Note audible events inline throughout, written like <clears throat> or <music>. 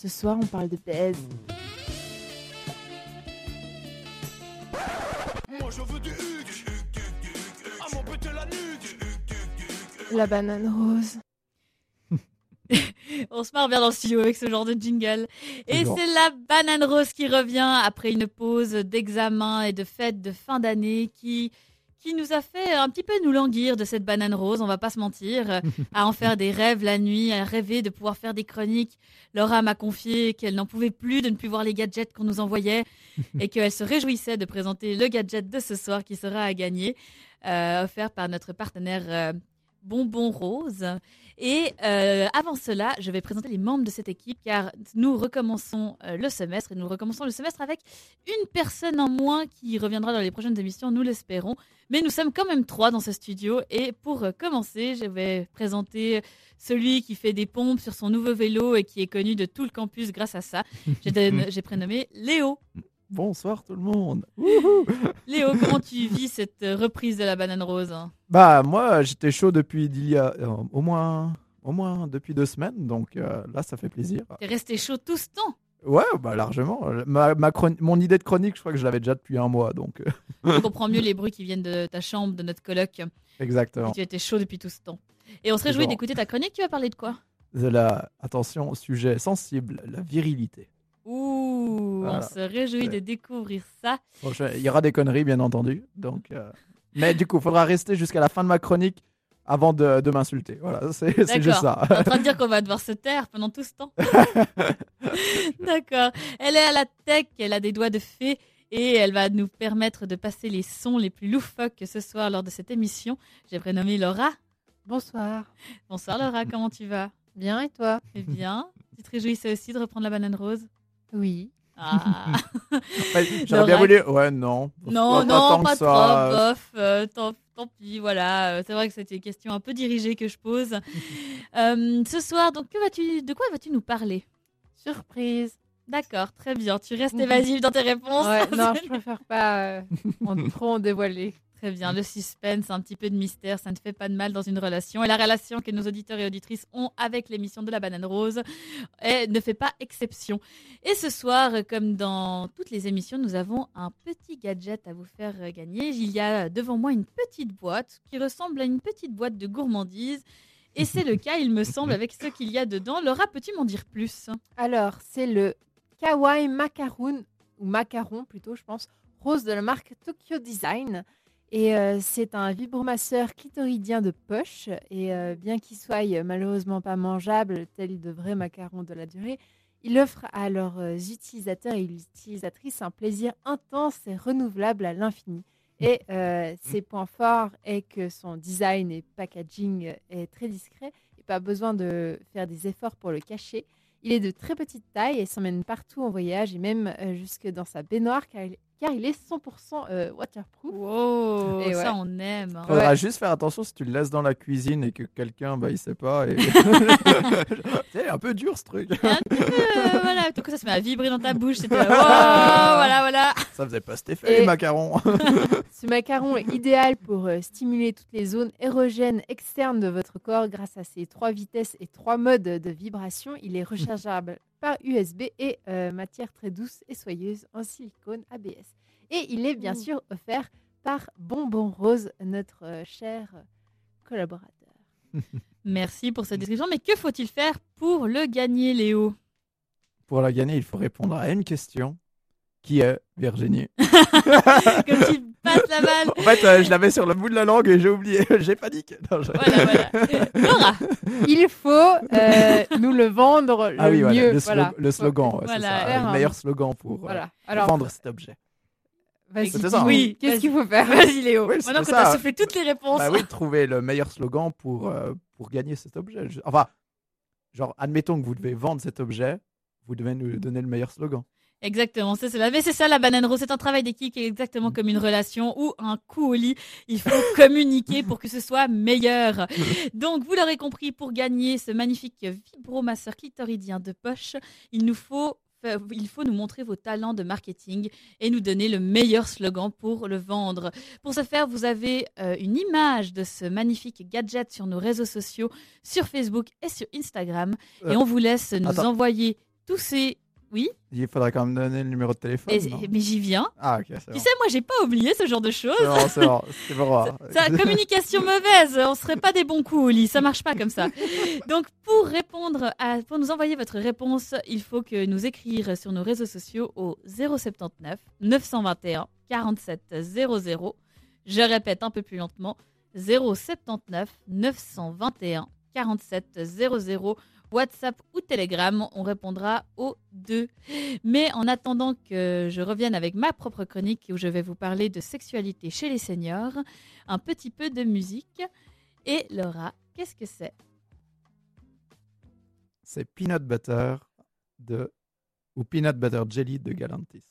Ce soir, on parle de baise. Moi je veux du Hugues. Ah mon la nuque. La banane rose. <laughs> On se marre bien dans le studio avec ce genre de jingle. Et c'est la banane rose qui revient après une pause d'examen et de fête de fin d'année qui qui nous a fait un petit peu nous languir de cette banane rose, on va pas se mentir, <laughs> à en faire des rêves la nuit, à rêver de pouvoir faire des chroniques. Laura m'a confié qu'elle n'en pouvait plus de ne plus voir les gadgets qu'on nous envoyait <laughs> et qu'elle se réjouissait de présenter le gadget de ce soir qui sera à gagner, euh, offert par notre partenaire euh, Bonbon Rose. Et euh, avant cela, je vais présenter les membres de cette équipe car nous recommençons euh, le semestre et nous recommençons le semestre avec une personne en moins qui reviendra dans les prochaines émissions, nous l'espérons. Mais nous sommes quand même trois dans ce studio et pour euh, commencer, je vais présenter celui qui fait des pompes sur son nouveau vélo et qui est connu de tout le campus grâce à ça. <laughs> J'ai prénommé Léo. Bonsoir tout le monde. Léo, comment tu <laughs> vis cette euh, reprise de la banane rose hein? Bah moi j'étais chaud depuis d'il y a euh, au moins au moins depuis deux semaines donc euh, là ça fait plaisir. T'es resté chaud tout ce temps? Ouais bah largement. Ma, ma mon idée de chronique je crois que je l'avais déjà depuis un mois donc On comprend mieux les bruits qui viennent de ta chambre, de notre coloc. exactement. Et tu étais chaud depuis tout ce temps. Et on se réjouit d'écouter ta chronique. Tu vas parler de quoi? De la attention sujet sensible la virilité. Ouh, Voilà. on se réjouit de découvrir ça. Bon, je- il y aura des conneries bien entendu donc euh, mais du coup faudra rester jusqu'à la fin de ma chronique avant de, de m'insulter. Voilà c'est c'est juste ça. T'es en train de dire qu'on va devoir se taire pendant tout ce temps. <laughs> D'accord. Elle est à la tech, elle a des doigts de fée et elle va nous permettre de passer les sons les plus loufoques ce soir lors de cette émission. J'ai prénommé Laura. Bonsoir. Bonsoir Laura, comment tu vas? Bien et toi? Eh bien, tu te réjouissais aussi de reprendre la banane rose? Oui. Ah. <laughs> J'aurais bien voulu ouais non. Non, Pas non, tant pas, trop, ça. bof, euh, tant, tant pis, voilà. euh, C'est vrai que c'était une question un peu dirigée que je pose. <laughs> Euh, ce soir, donc, que vas-tu, de quoi vas-tu nous parler? Surprise. D'accord, très bien. Tu restes <laughs> évasive dans tes réponses. Ouais, non, je préfère pas euh, en trop en dévoiler. Très bien, le suspense, un petit peu de mystère, ça ne fait pas de mal dans une relation. Et la relation que nos auditeurs et auditrices ont avec l'émission de la banane rose eh, ne fait pas exception. Et ce soir, comme dans toutes les émissions, nous avons un petit gadget à vous faire gagner. Il y a devant moi une petite boîte qui ressemble à une petite boîte de gourmandise. Et c'est le cas, il me semble, avec ce qu'il y a dedans. Laura, peux-tu m'en dire plus? Alors, c'est le Kawaii Macaroon, ou Macaron plutôt, je pense, rose de la marque Tokyo Design. Et euh, c'est un vibromasseur clitoridien de poche. Et euh, bien qu'il soit euh, malheureusement pas mangeable, tel de vrais macarons de la durée, il offre à leurs utilisateurs et utilisatrices un plaisir intense et renouvelable à l'infini. Et ses points forts est que son design et packaging est très discret et pas besoin de faire des efforts pour le cacher. Il est de très petite taille et s'emmène partout en voyage et même jusque dans sa baignoire car il, car il est 100% euh, waterproof. Wow, Et ouais. ça on aime. hein. Faudra Ouais. juste faire attention si tu le laisses dans la cuisine et que quelqu'un, bah, il sait pas. Et... <laughs> <laughs> c'est un peu dur ce truc. Un peu, euh, voilà, tout coup ça se met à vibrer dans ta bouche. C'était <laughs> wow, voilà, voilà. Ça faisait pas cet effet, Et- les macarons. Ce macaron est idéal pour euh, stimuler toutes les zones érogènes externes de votre corps grâce à ses trois vitesses et trois modes de vibration. Il est rechargeable par USB et euh, matière très douce et soyeuse en silicone ABS. Et il est bien Ouh. sûr offert par Bonbon Rose, notre euh, cher collaborateur. <laughs> Merci pour cette description. Mais que faut-il faire pour le gagner, Léo? Pour la gagner, il faut répondre à une question. Qui est Virginie? <laughs> Comme tu passes la balle. En fait, euh, je l'avais sur le bout de la langue et j'ai oublié. <laughs> j'ai paniqué. Non, je- Voilà, voilà. Laura, Il faut euh, nous le vendre le Ah oui, voilà, mieux. le, slo- voilà. le slogan. ouais, Voilà. c'est ça, le meilleur slogan pour euh, Voilà. Alors, vendre cet objet. vas-y, ça, hein. Oui, Qu'est-ce qu'il faut faire? Vas-y, Léo. Oui, Maintenant que c'était tu as ça. soufflé toutes les réponses. Bah oui, trouver le meilleur slogan pour, euh, pour gagner cet objet. Je- Enfin, genre, admettons que vous devez vendre cet objet, vous devez nous donner le meilleur slogan. Exactement, c'est cela. Mais c'est ça la banane rose, c'est un travail d'équipe qui est exactement comme une relation ou un coup au lit. Il faut <laughs> communiquer pour que ce soit meilleur. Donc, vous l'aurez compris, pour gagner ce magnifique vibromasseur clitoridien de poche, il nous faut fa- il faut nous montrer vos talents de marketing et nous donner le meilleur slogan pour le vendre. Pour ce faire, vous avez euh, une image de ce magnifique gadget sur nos réseaux sociaux, sur Facebook et sur Instagram. Et Euh, on vous laisse nous attends. envoyer tous ces... Oui, Il faudra quand même donner le numéro de téléphone. mais j'y viens. Ah, ok, Tu bon. sais, moi, j'ai pas oublié ce genre de choses. C'est bon, c'est bon. C'est bon. Ça, <laughs> communication mauvaise, on serait pas des bons coups au lit, ça marche pas comme ça. Donc pour répondre à, pour nous envoyer votre réponse, il faut que nous écrire sur nos réseaux sociaux au 079 921 47 00. Je répète un peu plus lentement 079 921 47 00. WhatsApp ou Telegram, on répondra aux deux. Mais en attendant que je revienne avec ma propre chronique où je vais vous parler de sexualité chez les seniors, un petit peu de musique. Et Laura, qu'est-ce que c'est? C'est Peanut Butter de ou Peanut Butter Jelly de Galantis.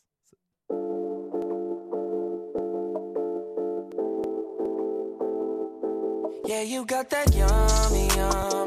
Yeah, you got that yummy, yummy,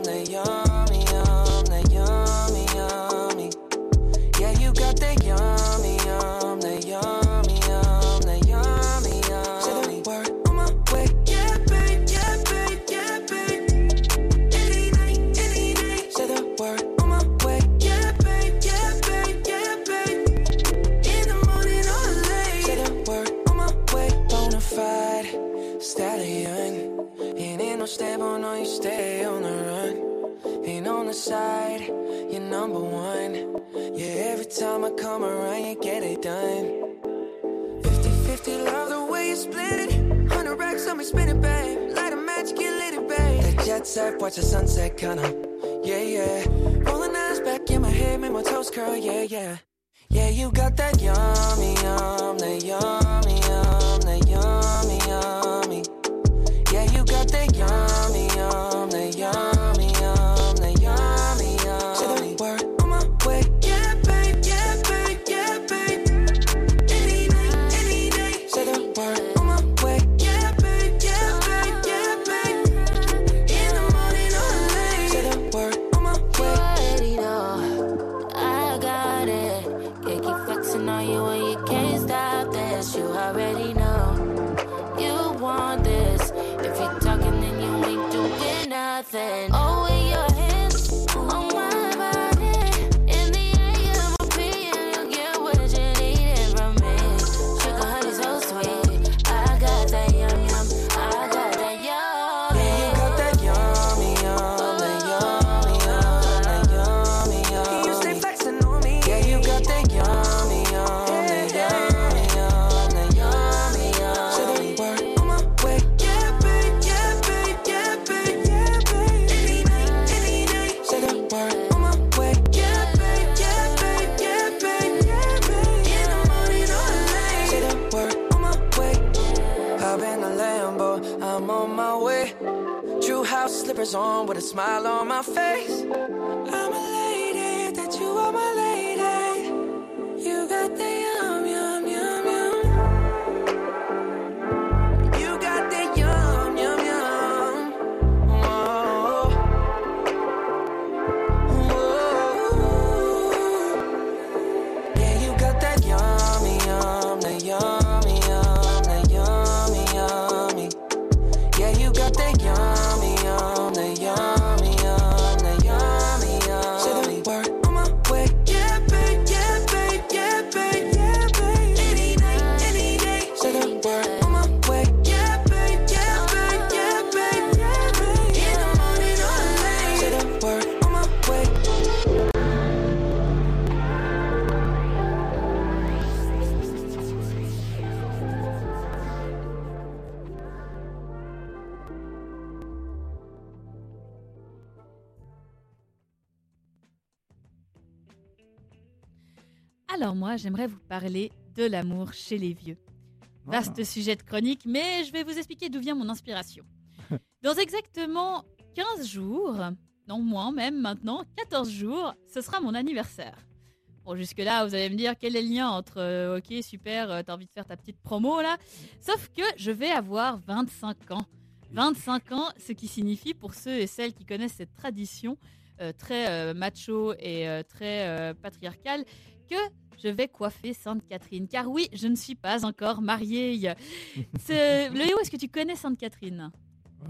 with a smile on my face. Parler de l'amour chez les vieux. Vaste sujet de chronique, mais je vais vous expliquer d'où vient mon inspiration. <laughs> Dans exactement 15 jours, non moins même maintenant, 14 jours, ce sera mon anniversaire. Bon, jusque-là, vous allez me dire quel est le lien entre euh, ok, super, euh, t'as envie de faire ta petite promo là? Sauf que je vais avoir 25 ans. 25 ans, ce qui signifie pour ceux et celles qui connaissent cette tradition euh, très macho et très patriarcale que je vais coiffer Sainte Catherine. Car oui, je ne suis pas encore mariée. C'est- <laughs> Léo, est-ce que tu connais Sainte Catherine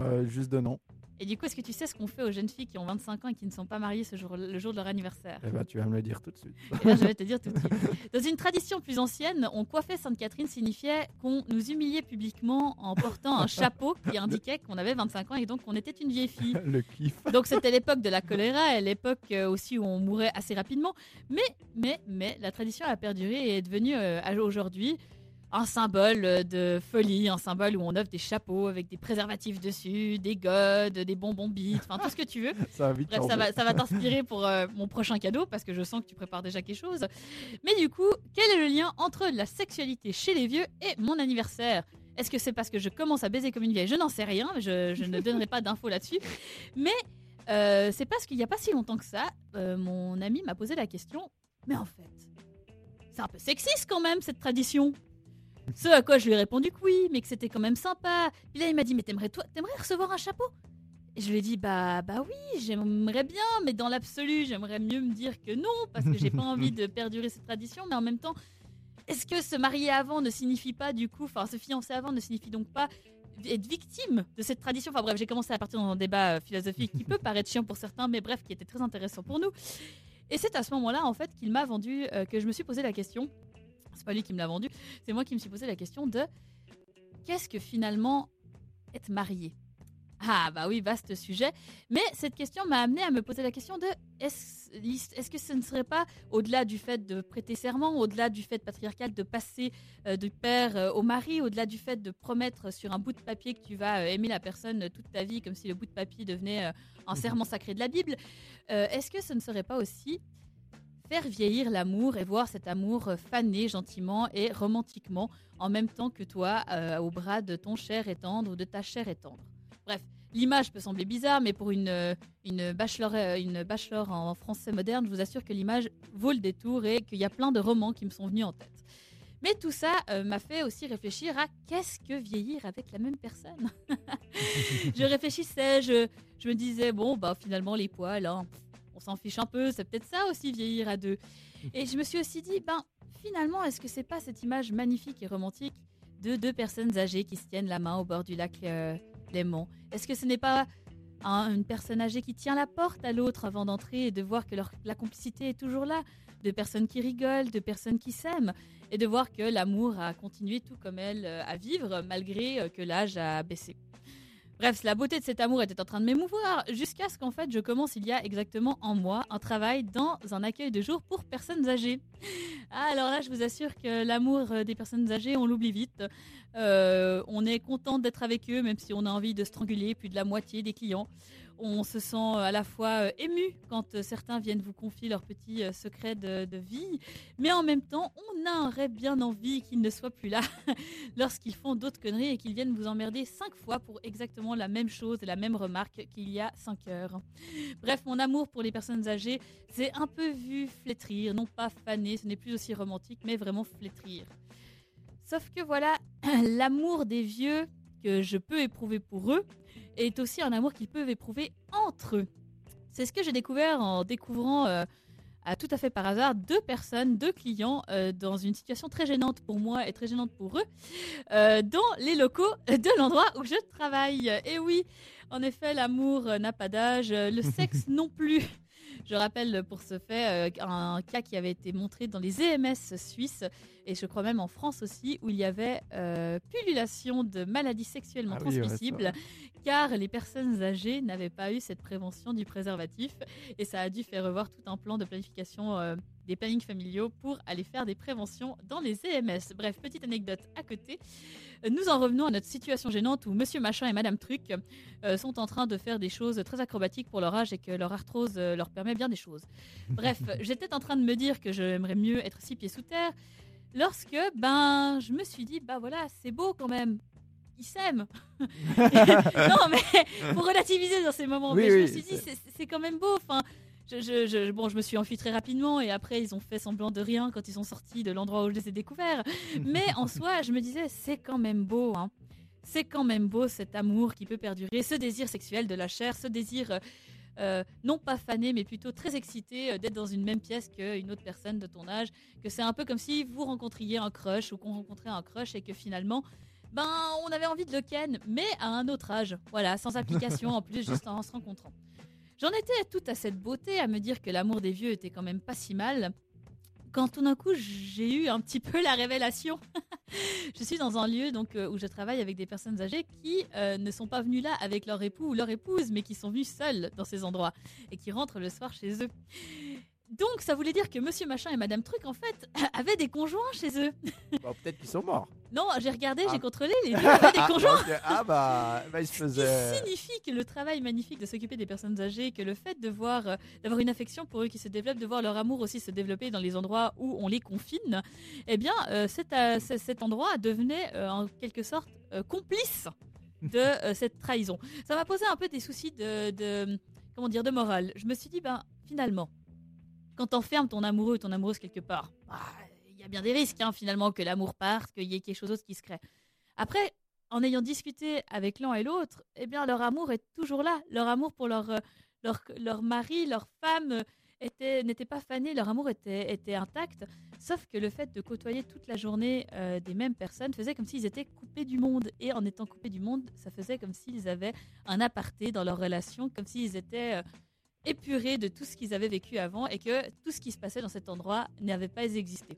Euh, juste de nom. Et du coup, est-ce que tu sais ce qu'on fait aux jeunes filles qui ont 25 ans et qui ne sont pas mariées ce jour, le jour de leur anniversaire? Eh ben, tu vas me le dire tout de suite. <laughs> Eh je vais te dire tout de suite. Dans une tradition plus ancienne, on coiffait Sainte-Catherine signifiait qu'on nous humiliait publiquement en portant un chapeau qui indiquait qu'on avait 25 ans et donc qu'on était une vieille fille. <laughs> le kiff. Donc c'était l'époque de la choléra et l'époque euh, aussi où on mourait assez rapidement. Mais, mais, mais, la tradition a perduré et est devenue euh, aujourd'hui un symbole euh, de folie, un symbole où on offre des chapeaux avec des préservatifs dessus, des godes, des bonbons bites, enfin tout ce que tu veux. <laughs> Ça Bref, ça va, ça va <laughs> t'inspirer pour euh, mon prochain cadeau parce que je sens que tu prépares déjà quelque chose. Mais du coup, quel est le lien entre la sexualité chez les vieux et mon anniversaire? Est-ce que c'est parce que je commence à baiser comme une vieille? Je n'en sais rien, je, je ne donnerai pas d'infos là-dessus. Mais euh, c'est parce qu'il n'y a pas si longtemps que ça, euh, mon ami m'a posé la question Mais en fait, c'est un peu sexiste quand même cette tradition. Ce à quoi je lui ai répondu que oui, mais que c'était quand même sympa. Puis là, il m'a dit Mais t'aimerais, toi, t'aimerais recevoir un chapeau? Et je lui ai dit bah bah oui, j'aimerais bien, mais dans l'absolu, j'aimerais mieux me dire que non parce que j'ai pas <laughs> envie de perdurer cette tradition, mais en même temps, est-ce que se marier avant ne signifie pas du coup, enfin se fiancer avant ne signifie donc pas être victime de cette tradition? Enfin bref, j'ai commencé à partir dans un débat euh, philosophique qui peut paraître chiant pour certains, mais bref, qui était très intéressant pour nous. Et c'est à ce moment-là en fait qu'il m'a vendu, euh, que je me suis posé la question. C'est pas lui qui me l'a vendu, c'est moi qui me suis posé la question de qu'est-ce que finalement être marié? Ah bah oui, vaste sujet. Mais cette question m'a amené à me poser la question de est-ce est-ce que ce ne serait pas, au-delà du fait de prêter serment, au-delà du fait patriarcal de passer euh, du père euh, au mari, au-delà du fait de promettre sur un bout de papier que tu vas euh, aimer la personne toute ta vie, comme si le bout de papier devenait euh, un serment sacré de la Bible, est-ce que ce ne serait pas aussi faire vieillir l'amour et voir cet amour euh, faner gentiment et romantiquement en même temps que toi euh, au bras de ton cher et tendre ou de ta chère et tendre Bref, l'image peut sembler bizarre, mais pour une, euh, une, bachelor, une bachelor en français moderne, je vous assure que l'image vaut le détour et qu'il y a plein de romans qui me sont venus en tête. Mais tout ça m'a fait aussi réfléchir à qu'est-ce que vieillir avec la même personne <laughs> Je réfléchissais, je, je me disais, bon, bah finalement, les poils, hein, s'en fiche un peu, c'est peut-être ça aussi vieillir à deux. Et je me suis aussi dit, ben finalement, est-ce que c'est pas cette image magnifique et romantique de deux personnes âgées qui se tiennent la main au bord du lac euh, Léman Est-ce que ce n'est pas un- une personne âgée qui tient la porte à l'autre avant d'entrer et de voir que la complicité est toujours là? De personnes qui rigolent, de personnes qui s'aiment et de voir que l'amour a continué tout comme elle euh, à vivre malgré euh, que l'âge a baissé. Bref, la beauté de cet amour était en train de m'émouvoir jusqu'à ce qu'en fait je commence il y a exactement un mois un travail dans un accueil de jour pour personnes âgées. Ah, alors là, je vous assure que l'amour euh, des personnes âgées, on l'oublie vite. Euh, on est content d'être avec eux, même si on a envie de stranguler plus de la moitié des clients. On se sent euh, à la fois euh, ému quand euh, certains viennent vous confier leurs petits secrets de, vie, mais en même temps, on a un rêve bien envie qu'ils ne soient plus là <laughs> lorsqu'ils font d'autres conneries et qu'ils viennent vous emmerder cinq fois pour exactement la même chose et la même remarque qu'il y a cinq heures. Bref, mon amour pour les personnes âgées, c'est un peu vu flétrir, non pas faner, ce n'est plus aussi romantique, mais vraiment flétrir. Sauf que voilà, <clears throat> l'amour des vieux que je peux éprouver pour eux est aussi un amour qu'ils peuvent éprouver entre eux. C'est ce que j'ai découvert en découvrant euh, à tout à fait par hasard deux personnes, deux clients euh, dans une situation très gênante pour moi et très gênante pour eux, euh, dans les locaux de l'endroit où je travaille. Et oui, en effet, l'amour n'a pas d'âge, le sexe <laughs> non plus. Je rappelle pour ce fait euh, un cas qui avait été montré dans les EMS suisses et je crois même en France aussi où il y avait euh, pullulation de maladies sexuellement Ah oui, ouais, transmissibles car les personnes âgées n'avaient pas eu cette prévention du préservatif. Et ça a dû faire revoir tout un plan de planification euh, des plannings familiaux pour aller faire des préventions dans les EMS. Bref, petite anecdote à côté. Nous en revenons à notre situation gênante où Monsieur Machin et Madame Truc euh, sont en train de faire des choses très acrobatiques pour leur âge et que leur arthrose euh, leur permet bien des choses. <laughs> Bref, j'étais en train de me dire que j'aimerais mieux être six pieds sous terre lorsque, ben, je me suis dit, bah voilà, c'est beau quand même. Ils s'aiment. <laughs> <laughs> non, mais pour relativiser dans ces moments, Oui, mais je me suis dit, c'est quand même beau. Enfin, je, je- je- bon, je me suis enfuie très rapidement et après, ils ont fait semblant de rien quand ils sont sortis de l'endroit où je les ai découverts. Mais en <laughs> soi, je me disais, c'est quand même beau. Hein. C'est quand même beau cet amour qui peut perdurer, ce désir sexuel de la chair, ce désir. euh, euh, non pas fané, mais plutôt très excité euh, d'être dans une même pièce qu'une autre personne de ton âge. Que c'est un peu comme si vous rencontriez un crush ou qu'on rencontrait un crush et que finalement, ben on avait envie de le ken, mais à un autre âge. Voilà, sans application en plus, juste en se rencontrant. J'en étais toute à cette beauté à me dire que l'amour des vieux était quand même pas si mal. Quand tout d'un coup j'ai eu un petit peu la révélation. <laughs> je suis dans un lieu donc euh, où je travaille avec des personnes âgées qui euh, ne sont pas venues là avec leur époux ou leur épouse, mais qui sont venues seules dans ces endroits et qui rentrent le soir chez eux. Donc ça voulait dire que Monsieur Machin et Madame Truc en fait <laughs> avaient des conjoints chez eux. Bon, Peut-être qu'ils sont morts. Non, j'ai regardé, j'ai Ah. contrôlé, les <laughs> deux avaient des Ah, conjoints. ok. Ah bah, bah, se Ce qui signifie que le travail magnifique de s'occuper des personnes âgées, que le fait de voir, euh, d'avoir une affection pour eux qui se développe, de voir leur amour aussi se développer dans les endroits où on les confine, eh bien, euh, cet, euh, c- cet endroit devenait euh, en quelque sorte euh, complice de <laughs> euh, cette trahison. Ça m'a posé un peu des soucis de, de- comment dire, de morale. Je me suis dit, ben, finalement, quand t'enfermes ton amoureux ou ton amoureuse quelque part, bah, il y a bien des risques, hein, finalement, que l'amour parte, qu'il y ait quelque chose d'autre qui se crée. Après, en ayant discuté avec l'un et l'autre, eh bien, leur amour est toujours là. Leur amour pour leur, euh, leur, leur mari, leur femme euh, était- n'était pas fané, leur amour était, était intact. Sauf que le fait de côtoyer toute la journée euh, des mêmes personnes faisait comme s'ils étaient coupés du monde. Et en étant coupés du monde, ça faisait comme s'ils avaient un aparté dans leur relation, comme s'ils étaient épurés de tout ce qu'ils avaient vécu avant et que tout ce qui se passait dans cet endroit n'avait pas existé.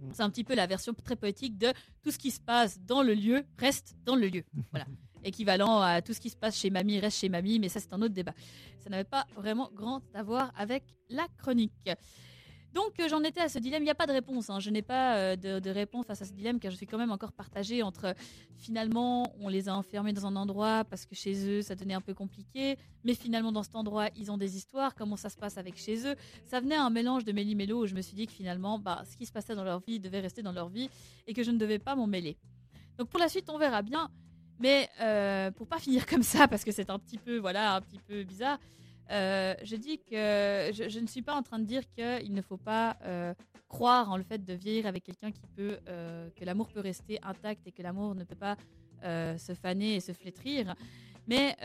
Mm. C'est un petit peu la version très poétique de tout ce qui se passe dans le lieu reste dans le lieu. Voilà. <laughs> Équivalent à tout ce qui se passe chez mamie reste chez mamie, mais ça c'est un autre débat. Ça n'avait pas vraiment grand à voir avec la chronique. Donc euh, j'en étais à ce dilemme. Il n'y a pas de réponse. hein. Je n'ai pas euh, de, réponse face à ce dilemme car je suis quand même encore partagée entre euh, finalement on les a enfermés dans un endroit parce que chez eux ça devenait un peu compliqué, mais finalement dans cet endroit ils ont des histoires. Comment ça se passe avec chez eux? Ça venait à un mélange de méli-mélo où je me suis dit que finalement bah, ce qui se passait dans leur vie devait rester dans leur vie et que je ne devais pas m'en mêler. Donc pour la suite on verra bien. Mais pour pas <laughs> finir comme ça, parce que c'est un petit peu, voilà, un petit peu bizarre, euh, je dis que je, ne suis pas en train de dire qu'il ne faut pas euh, croire en le fait de vieillir avec quelqu'un qui peut, euh, que l'amour peut rester intact et que l'amour ne peut pas se faner et se flétrir. Mais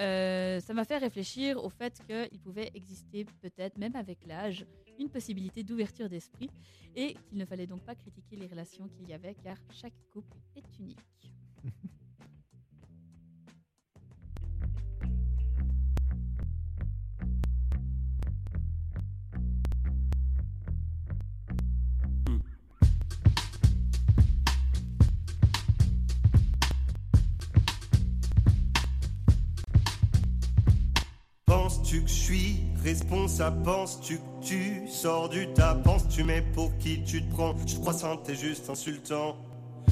ça m'a fait réfléchir au fait qu'il pouvait exister peut-être, même avec l'âge, une possibilité d'ouverture d'esprit et qu'il ne fallait donc pas critiquer les relations qu'il y avait car chaque couple est unique. <laughs> Penses-tu que je suis responsable? Penses-tu que tu sors du tas? Penses-tu mais pour qui tu te prends? Je crois ça t'es juste insultant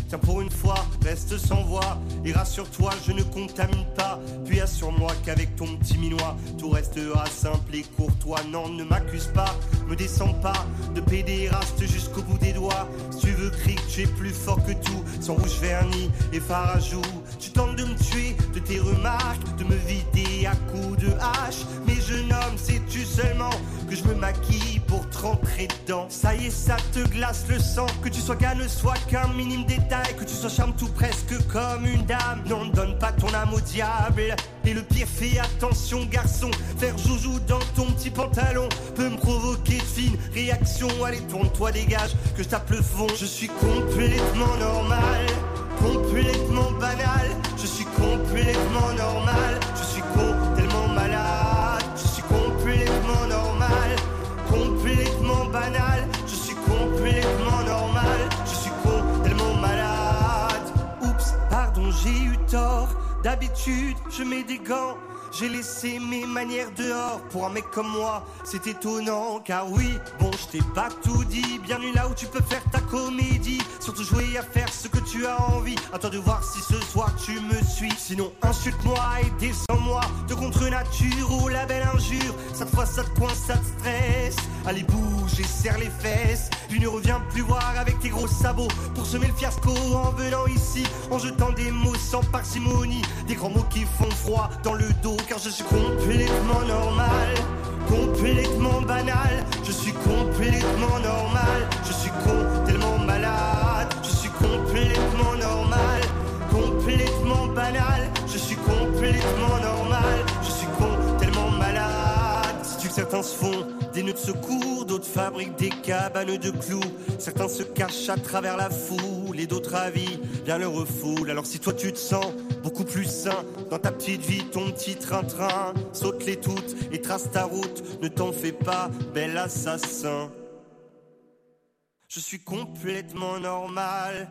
Tiens pour une fois, reste sans voix Et rassure-toi, je ne contamine pas. Puis assure-moi qu'avec ton petit minois Tout restera simple et courtois Non, ne m'accuse pas, me descends pas De pédéraste jusqu'au bout des doigts. Si tu veux crier que tu es plus fort que tout Sans rouge vernis et farajou Tu tentes de me tuer de tes remarques De me vider à coups de hache. Mais jeune homme, sais-tu seulement Que je me maquille pour te rentrer dedans? Ça y est, ça te glace le sang. Que tu sois gars ne soit qu'un minime détail. Que tu sois charme tout presque comme une dame. Non, ne donne pas ton âme au diable. Et le pire, fais attention garçon. Faire joujou dans ton petit pantalon Peut me provoquer de fines réactions. Allez, tourne-toi, dégage, que je tape le fond. Je suis complètement normal Complètement banal. Je suis complètement normal. Je suis con, tellement malade. Je suis complètement normal. Complètement banal. Je suis complètement normal. Je suis con, tellement malade. Oups, pardon, j'ai eu tort. D'habitude, je mets des gants j'ai laissé mes manières dehors pour un mec comme moi, c'est étonnant car oui, bon je t'ai pas tout dit, bienvenue là où tu peux faire ta comédie, surtout jouer à faire ce que tu as envie, à toi de voir si ce soir tu me suis, sinon insulte-moi et descends-moi. De contre nature ou la belle injure, cette fois ça te coince, ça te stresse, allez bouge et serre les fesses, puis ne reviens plus voir avec tes gros sabots. Pour semer le fiasco en venant ici, en jetant des mots sans parcimonie, des grands mots qui font froid dans le dos car je suis complètement normal, complètement banal, je suis complètement normal, je suis con, tellement malade, je suis complètement normal, complètement banal, je suis complètement normal, certains se font des nœuds de secours, d'autres fabriquent des cabanes de clous. Certains se cachent à travers la foule et d'autres avis bien le refoulent. Alors si toi tu te sens beaucoup plus sain dans ta petite vie, ton petit train-train, saute-les toutes et trace ta route. Ne t'en fais pas, bel assassin. Je suis complètement normal,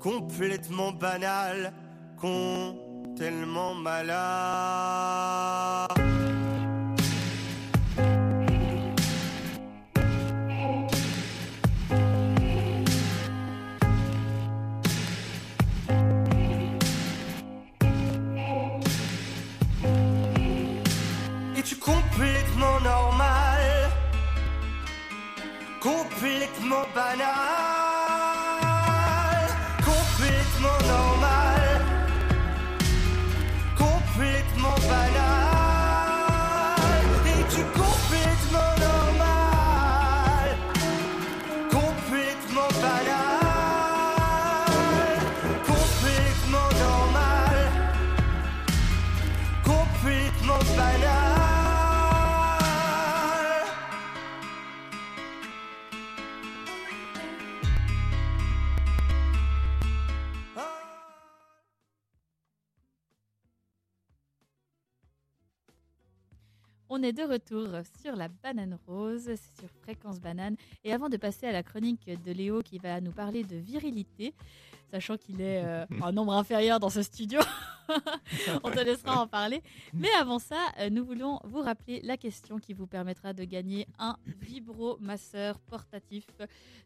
complètement banal, con tellement malade. Es-tu complètement normal? Complètement banal? On est de retour sur la banane rose, sur Fréquence Banane. Et avant de passer à la chronique de Léo qui va nous parler de virilité, sachant qu'il est euh, un nombre inférieur dans ce studio, <laughs> on te laissera en parler. Mais avant ça, euh, nous voulons vous rappeler la question qui vous permettra de gagner un vibromasseur portatif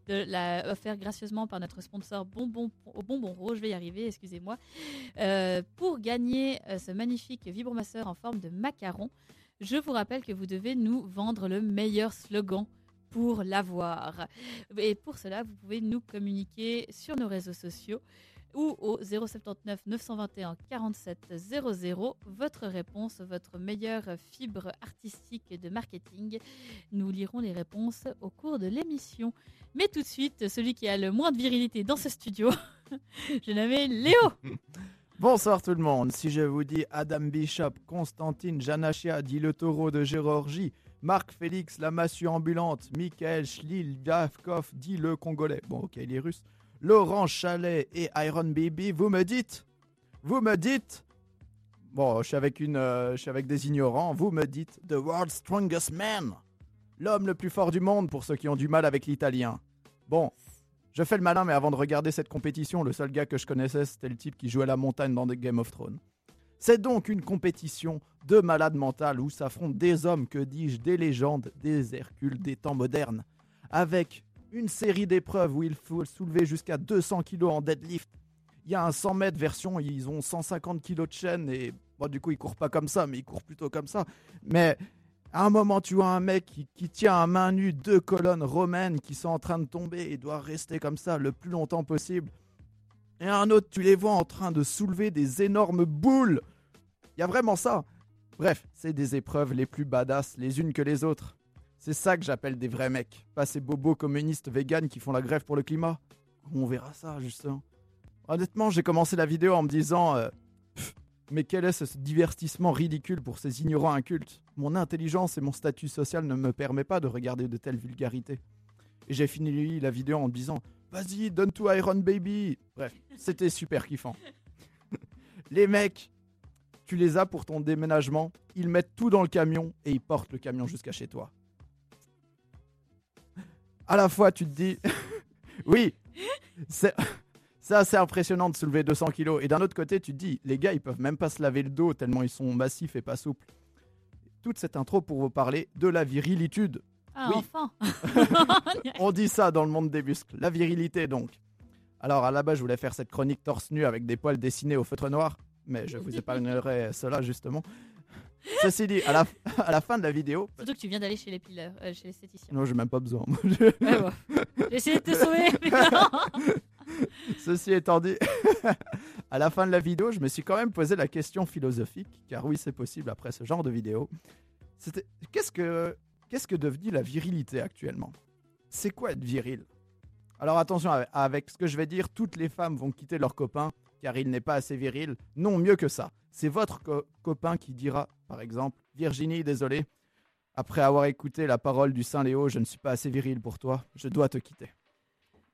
de la, offert gracieusement par notre sponsor Bonbon, au Bonbon Rose. Je vais y arriver, excusez-moi. Euh, pour gagner ce magnifique vibromasseur en forme de macaron, je vous rappelle que vous devez nous vendre le meilleur slogan pour l'avoir. Et pour cela, vous pouvez nous communiquer sur nos réseaux sociaux ou au 079 921 47 00 votre réponse, votre meilleure fibre artistique de marketing. Nous lirons les réponses au cours de l'émission. Mais tout de suite, celui qui a le moins de virilité dans ce studio, <laughs> je nommé Léo. <laughs> Bonsoir tout le monde. Si je vous dis Adam Bishop, Constantine Janachia, dit le taureau de Géorgie, Marc Félix, la massue ambulante, Michael Schlil, Davkov, dit le congolais. Bon, ok, il est russe. Laurent Chalet et Iron Baby, vous me dites Vous me dites Bon, je suis avec, une, euh, avec des ignorants. Vous me dites The World's Strongest Man. L'homme le plus fort du monde pour ceux qui ont du mal avec l'italien. Bon, je fais le malin, mais avant de regarder cette compétition, le seul gars que je connaissais, c'était le type qui jouait à la montagne dans Game of Thrones. C'est donc une compétition de malades mentales où s'affrontent des hommes, que dis-je, des légendes, des Hercules des temps modernes, avec une série d'épreuves où il faut soulever jusqu'à 200 kg en deadlift. Il y a un 100 mètres version, ils ont 150 kg de chaîne et bon, du coup ils courent pas comme ça, mais ils courent plutôt comme ça. Mais à un moment, tu vois un mec qui, tient à main nue deux colonnes romaines qui sont en train de tomber et doit rester comme ça le plus longtemps possible. Et un autre, tu les vois en train de soulever des énormes boules. Il y a vraiment ça. Bref, c'est des épreuves les plus badass les unes que les autres. C'est ça que j'appelle des vrais mecs. Pas ces bobos communistes véganes qui font la grève pour le climat. On verra ça, justement. Honnêtement, j'ai commencé la vidéo en me disant euh, Mais quel est ce divertissement ridicule pour ces ignorants incultes? Mon intelligence et mon statut social ne me permettent pas de regarder de telles vulgarités. Et j'ai fini la vidéo en disant Vas-y, donne tout à Iron Baby Bref, c'était super kiffant. <laughs> les mecs, tu les as pour ton déménagement, ils mettent tout dans le camion et ils portent le camion jusqu'à chez toi. À la fois, tu te dis, <laughs> oui, c'est c'est assez impressionnant de soulever 200 kilos. Et d'un autre côté, tu te dis, les gars, ils peuvent même pas se laver le dos tellement ils sont massifs et pas souples. Toute cette intro pour vous parler de la virilitude. Ah, Oui. enfin <laughs> On dit ça dans le monde des muscles. La virilité, donc. Alors, à la base, je voulais faire cette chronique torse nu avec des poils dessinés au feutre noir, mais je vous épargnerai <laughs> cela, justement. Ceci dit, à la, <laughs> à la fin de la vidéo, Surtout que tu viens d'aller chez l'épileur, euh, chez l'esthéticien. non, j'ai même pas besoin. J'ai essayé de te sauver, mais non <laughs> Ceci étant dit, <laughs> à la fin de la vidéo, je me suis quand même posé la question philosophique, car oui, c'est possible après ce genre de vidéo. C'était qu'est-ce que qu'est-ce que la virilité actuellement? C'est quoi être viril? Alors attention avec- ce que je vais dire, toutes les femmes vont quitter leur copain car il n'est pas assez viril. Non, mieux que ça. C'est votre co- copain qui dira, par exemple, Virginie, désolé, Après avoir écouté la parole du Saint Léo, je ne suis pas assez viril pour toi, je dois te quitter.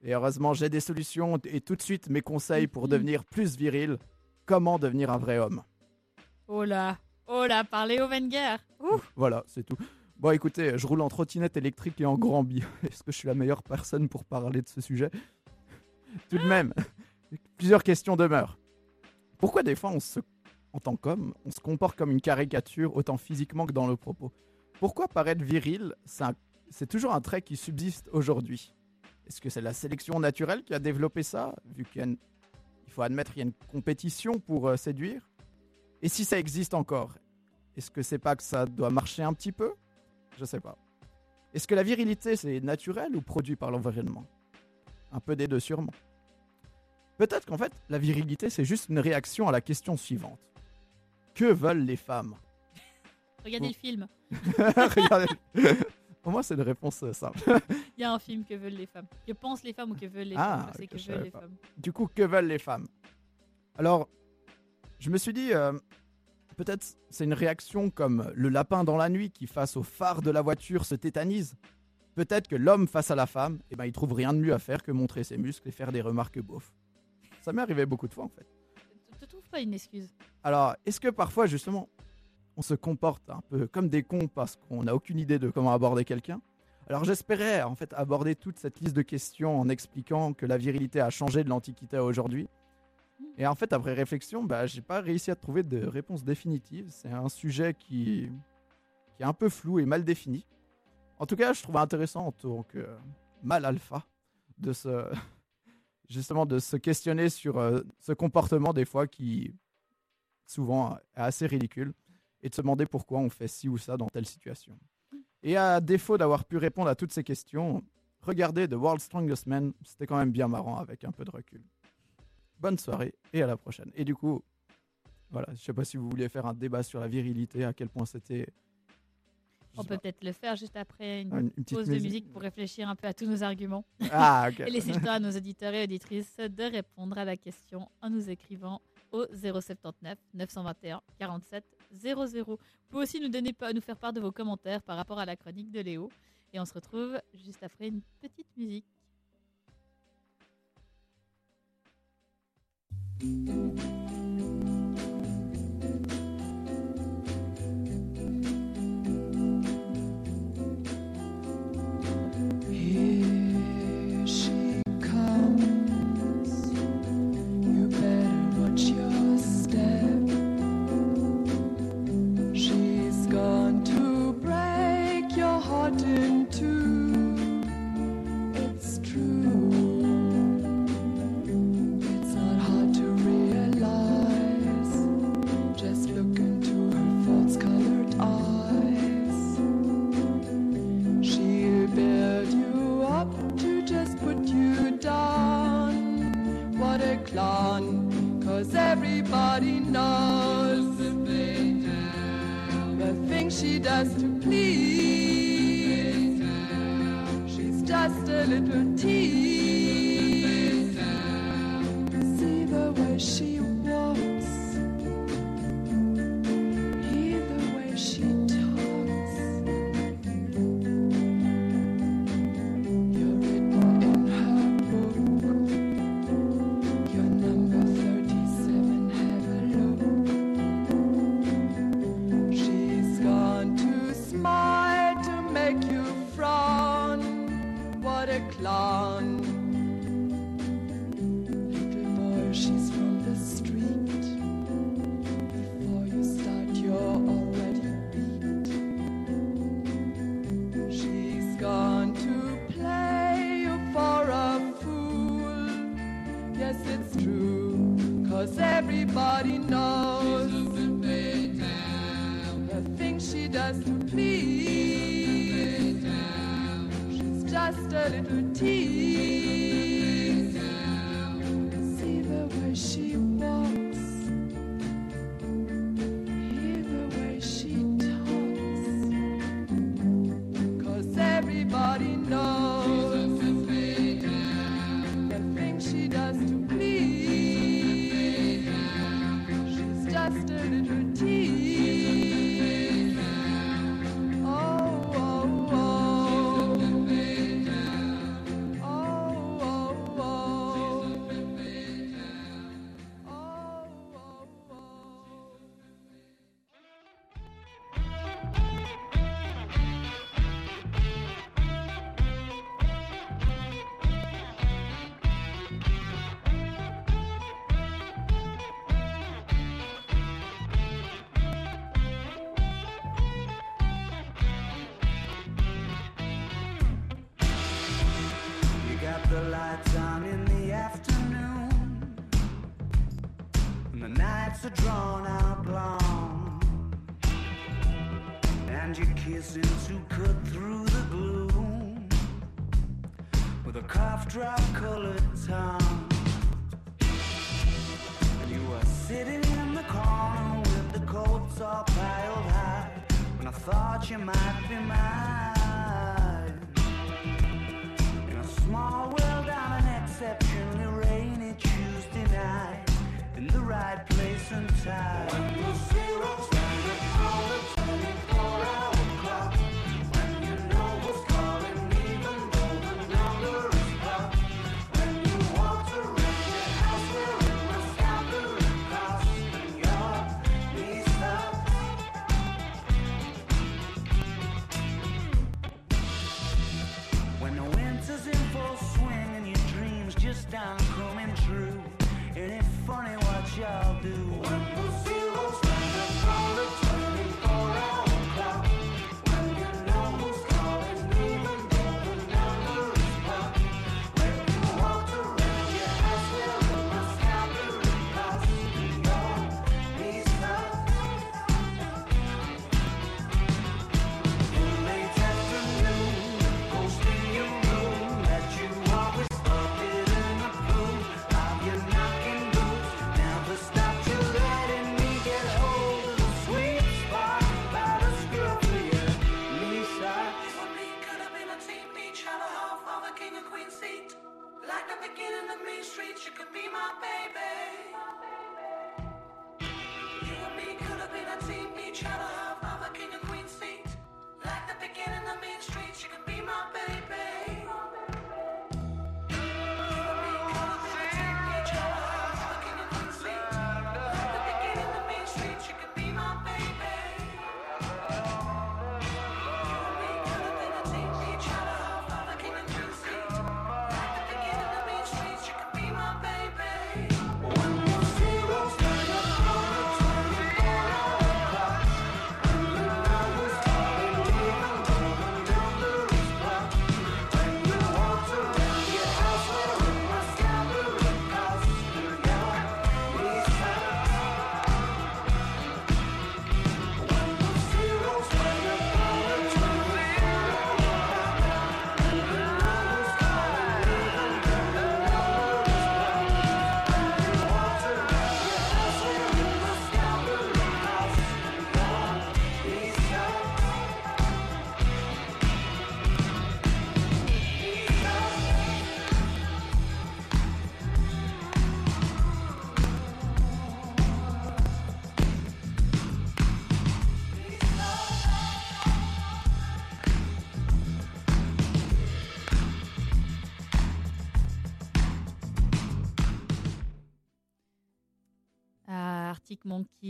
Et heureusement, j'ai des solutions et tout de suite mes conseils pour devenir plus viril. Comment devenir un vrai homme Oh là, oh là, par Léo Wenger. Ouh. <laughs> Voilà, c'est tout. Bon, écoutez, je roule en trottinette électrique et en grand bi. <laughs> Est-ce que je suis la meilleure personne pour parler de ce sujet? Tout de même, plusieurs questions demeurent. Pourquoi des fois, on se, en tant qu'homme, on se comporte comme une caricature, autant physiquement que dans le propos? Pourquoi paraître viril, c'est un- c'est toujours un trait qui subsiste aujourd'hui? Est-ce que c'est la sélection naturelle qui a développé ça, vu qu'il une- faut admettre qu'il y a une compétition pour euh, séduire? Et si ça existe encore, est-ce que c'est pas que ça doit marcher un petit peu? Je sais pas. Est-ce que la virilité c'est naturel ou produit par l'environnement? Un peu des deux sûrement. Peut-être qu'en fait, la virilité c'est juste une réaction à la question suivante. Que veulent les femmes? Regardez le film. <laughs> Regardez. Pour moi, c'est une réponse euh, simple. Il y a un film que veulent les femmes. Que pensent les femmes ou que veulent les Ah, femmes. Je sais que je veulent les pas. femmes. Du coup, que veulent les femmes? Alors, je me suis dit, euh, peut-être c'est une réaction comme le lapin dans la nuit qui, face au phare de la voiture, se tétanise. Peut-être que l'homme face à la femme, eh ben, il trouve rien de mieux à faire que montrer ses muscles et faire des remarques beaufs. Ça m'est arrivé beaucoup de fois en fait. Tu te trouves pas une excuse? Alors, est-ce que parfois, justement, on se comporte un peu comme des cons parce qu'on n'a aucune idée de comment aborder quelqu'un Alors, j'espérais en fait aborder toute cette liste de questions en expliquant que la virilité a changé de l'Antiquité à aujourd'hui. Et en fait, après réflexion, bah, j'ai pas réussi à trouver de réponse définitive. C'est un sujet qui, est un peu flou et mal défini. En tout cas, je trouve intéressant en tant que mal alpha de se, <laughs> justement de se questionner sur euh, ce comportement des fois qui souvent est assez ridicule et de se demander pourquoi on fait ci ou ça dans telle situation. Et à défaut d'avoir pu répondre à toutes ces questions, regardez The World's Strongest Man, c'était quand même bien marrant avec un peu de recul. Bonne soirée et à la prochaine. Et du coup, voilà, je sais pas si vous vouliez faire un débat sur la virilité, à quel point c'était. On peut peut-être le faire juste après une petite pause de musique pour réfléchir un peu à tous nos arguments. Ah. <laughs> Et laisser le temps à nos auditeurs et auditrices de répondre à la question en nous écrivant au 079 921 47 00. Vous pouvez aussi nous, donner, nous faire part de vos commentaires par rapport à la chronique de Léo. Et on se retrouve juste après une petite musique. garden. Drop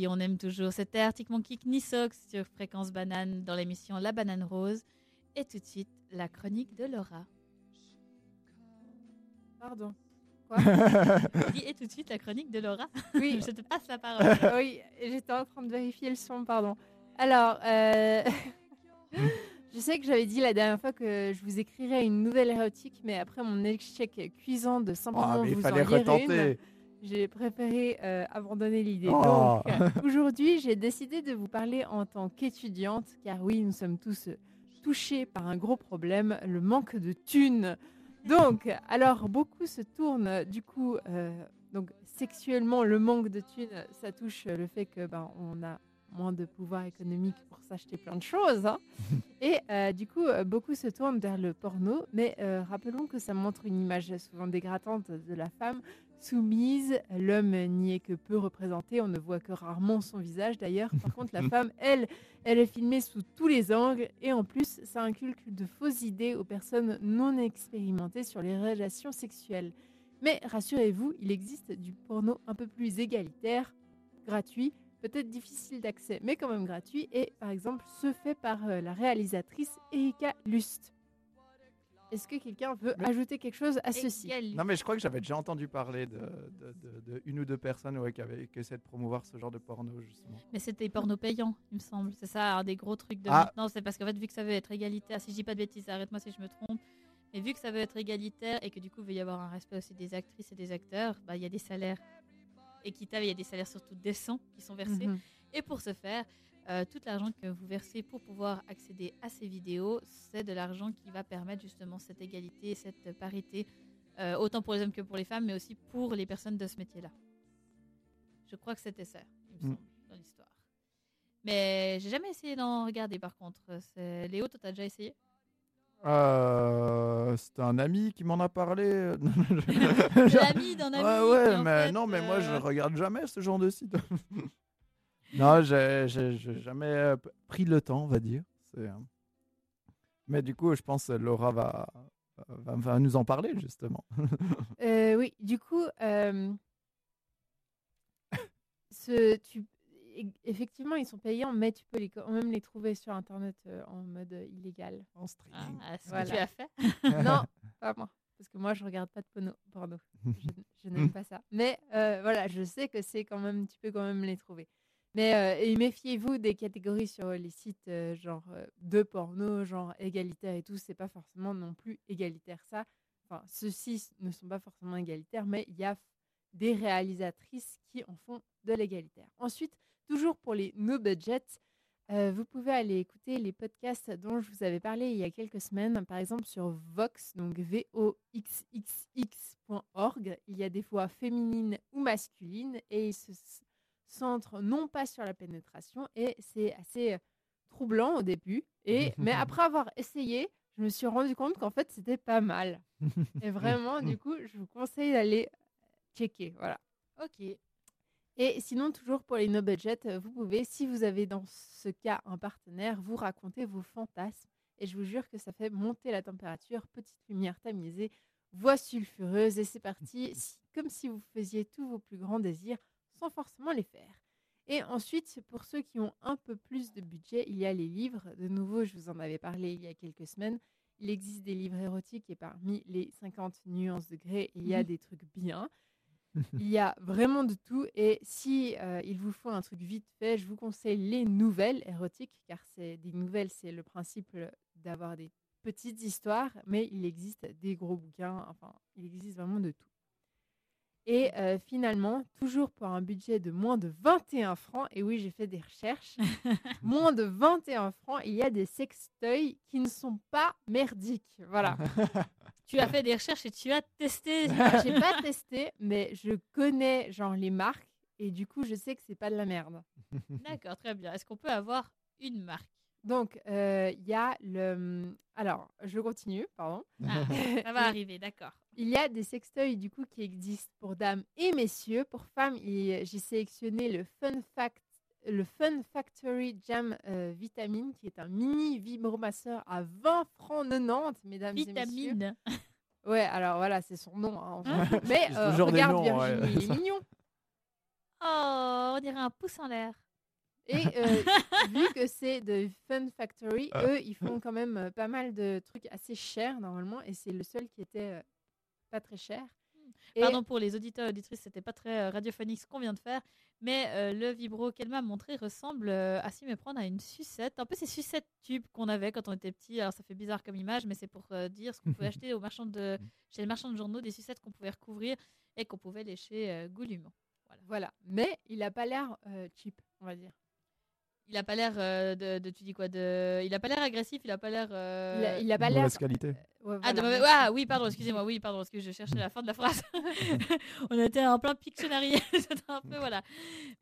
On aime toujours. C'était Arctic Monkey Knisox sur Fréquence Banane dans l'émission La Banane Rose. Et tout de suite, la chronique de Laura. Pardon. <laughs> Dis, Et tout de suite, la chronique de Laura. Oui, <laughs> Je te passe la parole. <laughs> oui, j'étais en train de vérifier le son, pardon. Alors, euh, je sais que j'avais dit la dernière fois que je vous écrirais une nouvelle érotique, mais après mon échec cuisant de simplement Ah, mais il vous fallait en lire une, retenter. J'ai préféré euh, abandonner l'idée. Oh. Donc, euh, aujourd'hui, j'ai décidé de vous parler en tant qu'étudiante, car oui, nous sommes tous euh, touchés par un gros problème, le manque de thunes. Donc, alors, beaucoup se tournent, du coup, euh, donc sexuellement, le manque de thunes, ça touche le fait que ben, on a moins de pouvoir économique pour s'acheter plein de choses. hein. <laughs> Et euh, du coup, beaucoup se tournent vers le porno, mais euh, rappelons que ça montre une image souvent dégradante de la femme soumise. L'homme n'y est que peu représenté, on ne voit que rarement son visage d'ailleurs. Par contre, la <laughs> femme, elle, elle est filmée sous tous les angles et en plus, ça inculque de fausses idées aux personnes non expérimentées sur les relations sexuelles. Mais rassurez-vous, il existe du porno un peu plus égalitaire, gratuit, peut-être difficile d'accès, mais quand même gratuit, et par exemple ce fait par euh, la réalisatrice Erika Lust. Est-ce que quelqu'un veut Mais- ajouter quelque chose à ceci? Non, mais je crois que j'avais déjà entendu parler de, de- de- de une ou deux personnes ouais, qui, avaient, qui essaient de promouvoir ce genre de porno, justement. Mais c'était porno payant, il me semble. C'est ça, un des gros trucs de Ah. maintenant. C'est parce qu'en fait, vu que ça veut être égalitaire, si je dis pas de bêtises, arrête-moi si je me trompe. Mais vu que ça veut être égalitaire et que du coup, il veut y avoir un respect aussi des actrices et des acteurs, bah, il y a des salaires. équitable. Il y a des salaires surtout décents qui sont versés. Mhm. Et pour ce faire, euh, tout l'argent que vous versez pour pouvoir accéder à ces vidéos, c'est de l'argent qui va permettre justement cette égalité, cette parité, euh, autant pour les hommes que pour les femmes, mais aussi pour les personnes de ce métier-là. Je crois que c'était ça, il me Mm. dans l'histoire. Mais j'ai jamais essayé d'en regarder par contre. Léo, toi, t'as déjà essayé? Euh, C'était un ami qui m'en a parlé. <laughs> <laughs> L'ami d'un ami. Ouais, ouais, mais fait, non, mais moi je euh, regarde jamais ce genre de site. <laughs> non, j'ai j'ai- j'ai jamais euh, pris le temps, on va dire. C'est, euh, Mais du coup, je pense que Laura va, va, va nous en parler justement. <laughs> Euh, oui, du coup, euh, ce, tu, effectivement, ils sont payants, mais tu peux les, quand même les trouver sur Internet euh, en mode illégal. En Ah, streaming. ce Voilà. que tu as fait? <laughs> <laughs> non, pas moi, parce que moi, je regarde pas de porno. porno. Je, je n'aime pas ça. Mais euh, voilà, je sais que c'est quand même, tu peux quand même les trouver. Mais euh, méfiez-vous des catégories sur les sites euh, genre euh, de porno, genre égalitaire et tout. C'est pas forcément non plus égalitaire ça. Enfin, ceux-ci ne sont pas forcément égalitaires, mais il y a des réalisatrices qui en font de l'égalitaire. Ensuite, toujours pour les no budget, euh, vous pouvez aller écouter les podcasts dont je vous avais parlé il y a quelques semaines, par exemple sur Vox, donc voxxx.org. Il y a des voix féminines ou masculines et ils se centrent non pas sur la pénétration et c'est assez euh, troublant au début. Et, mais <laughs> après avoir essayé, je me suis rendu compte qu'en fait c'était pas mal. Et vraiment, du coup, je vous conseille d'aller checker. Voilà. Ok. Et sinon, toujours pour les no budget, euh, vous pouvez, si vous avez dans ce cas un partenaire, vous raconter vos fantasmes. Et je vous jure que ça fait monter la température, petite lumière tamisée, voix sulfureuse, et c'est parti, <laughs> comme si vous faisiez tous vos plus grands désirs sans forcément les faire. Et ensuite, pour ceux qui ont un peu plus de budget, il y a les livres. De nouveau, je vous en avais parlé il y a quelques semaines. Il existe des livres érotiques et parmi les 50 nuances de gré, il y a Mhm. des trucs bien. <laughs> Il y a vraiment de tout. Et si euh, il vous faut un truc vite fait, je vous conseille les nouvelles érotiques, car c'est des nouvelles, c'est le principe d'avoir des petites histoires, mais il existe des gros bouquins. Enfin, il existe vraiment de tout. Et euh, finalement, toujours pour un budget de moins de 21 francs, et oui, j'ai fait des recherches, <laughs> moins de 21 francs, il y a des sextoys qui ne sont pas merdiques. Voilà. <laughs> Tu as fait des recherches et tu as testé. <laughs> J'ai pas testé, mais je connais genre les marques et du coup je sais que c'est pas de la merde. D'accord, très bien. Est-ce qu'on peut avoir une marque? Donc euh, il y a le, alors je continue, pardon. Ah, <laughs> Ça va arriver, d'accord. Il y a des sextoys du coup qui existent pour dames et messieurs. Pour femmes, j'ai sélectionné le Fun Fact, le Fun Factory Jam euh, Vitamine, qui est un mini vibromasseur à 20 francs 90, mesdames et messieurs. Vitamine. Ouais, alors voilà, c'est son nom. hein, fout. Mais euh, regarde noms, ouais. Virginie, il est mignon. Oh, on dirait un pouce en l'air. Et <laughs> euh, vu que c'est de Fun Factory, eux, ils font quand même euh, pas mal de trucs assez chers normalement, et c'est le seul qui était euh, pas très cher. Et- Pardon pour les auditeurs et auditrices, c'était pas très euh, radiophonique ce qu'on vient de faire, mais euh, le vibro qu'elle m'a montré ressemble euh, à s'y méprendre à une sucette. Un peu ces sucettes tubes qu'on avait quand on était petit. Alors ça fait bizarre comme image, mais c'est pour euh, dire ce qu'on pouvait <laughs> acheter au marchand de, chez les marchands de journaux, des sucettes qu'on pouvait recouvrir et qu'on pouvait lécher euh, goulûment. Voilà. Mais il a pas l'air euh, cheap, on va dire. Il a pas l'air euh, de, de- tu dis quoi de, il a pas l'air agressif, il a pas l'air. euh, Il a, il a pas l'air. Mauvaise qualité. Ouais, Ah, de ah, oui, pardon, excusez-moi, oui, pardon, parce que je cherchais la fin de la phrase. <laughs> On était en plein Pictionary, <laughs> un peu, voilà.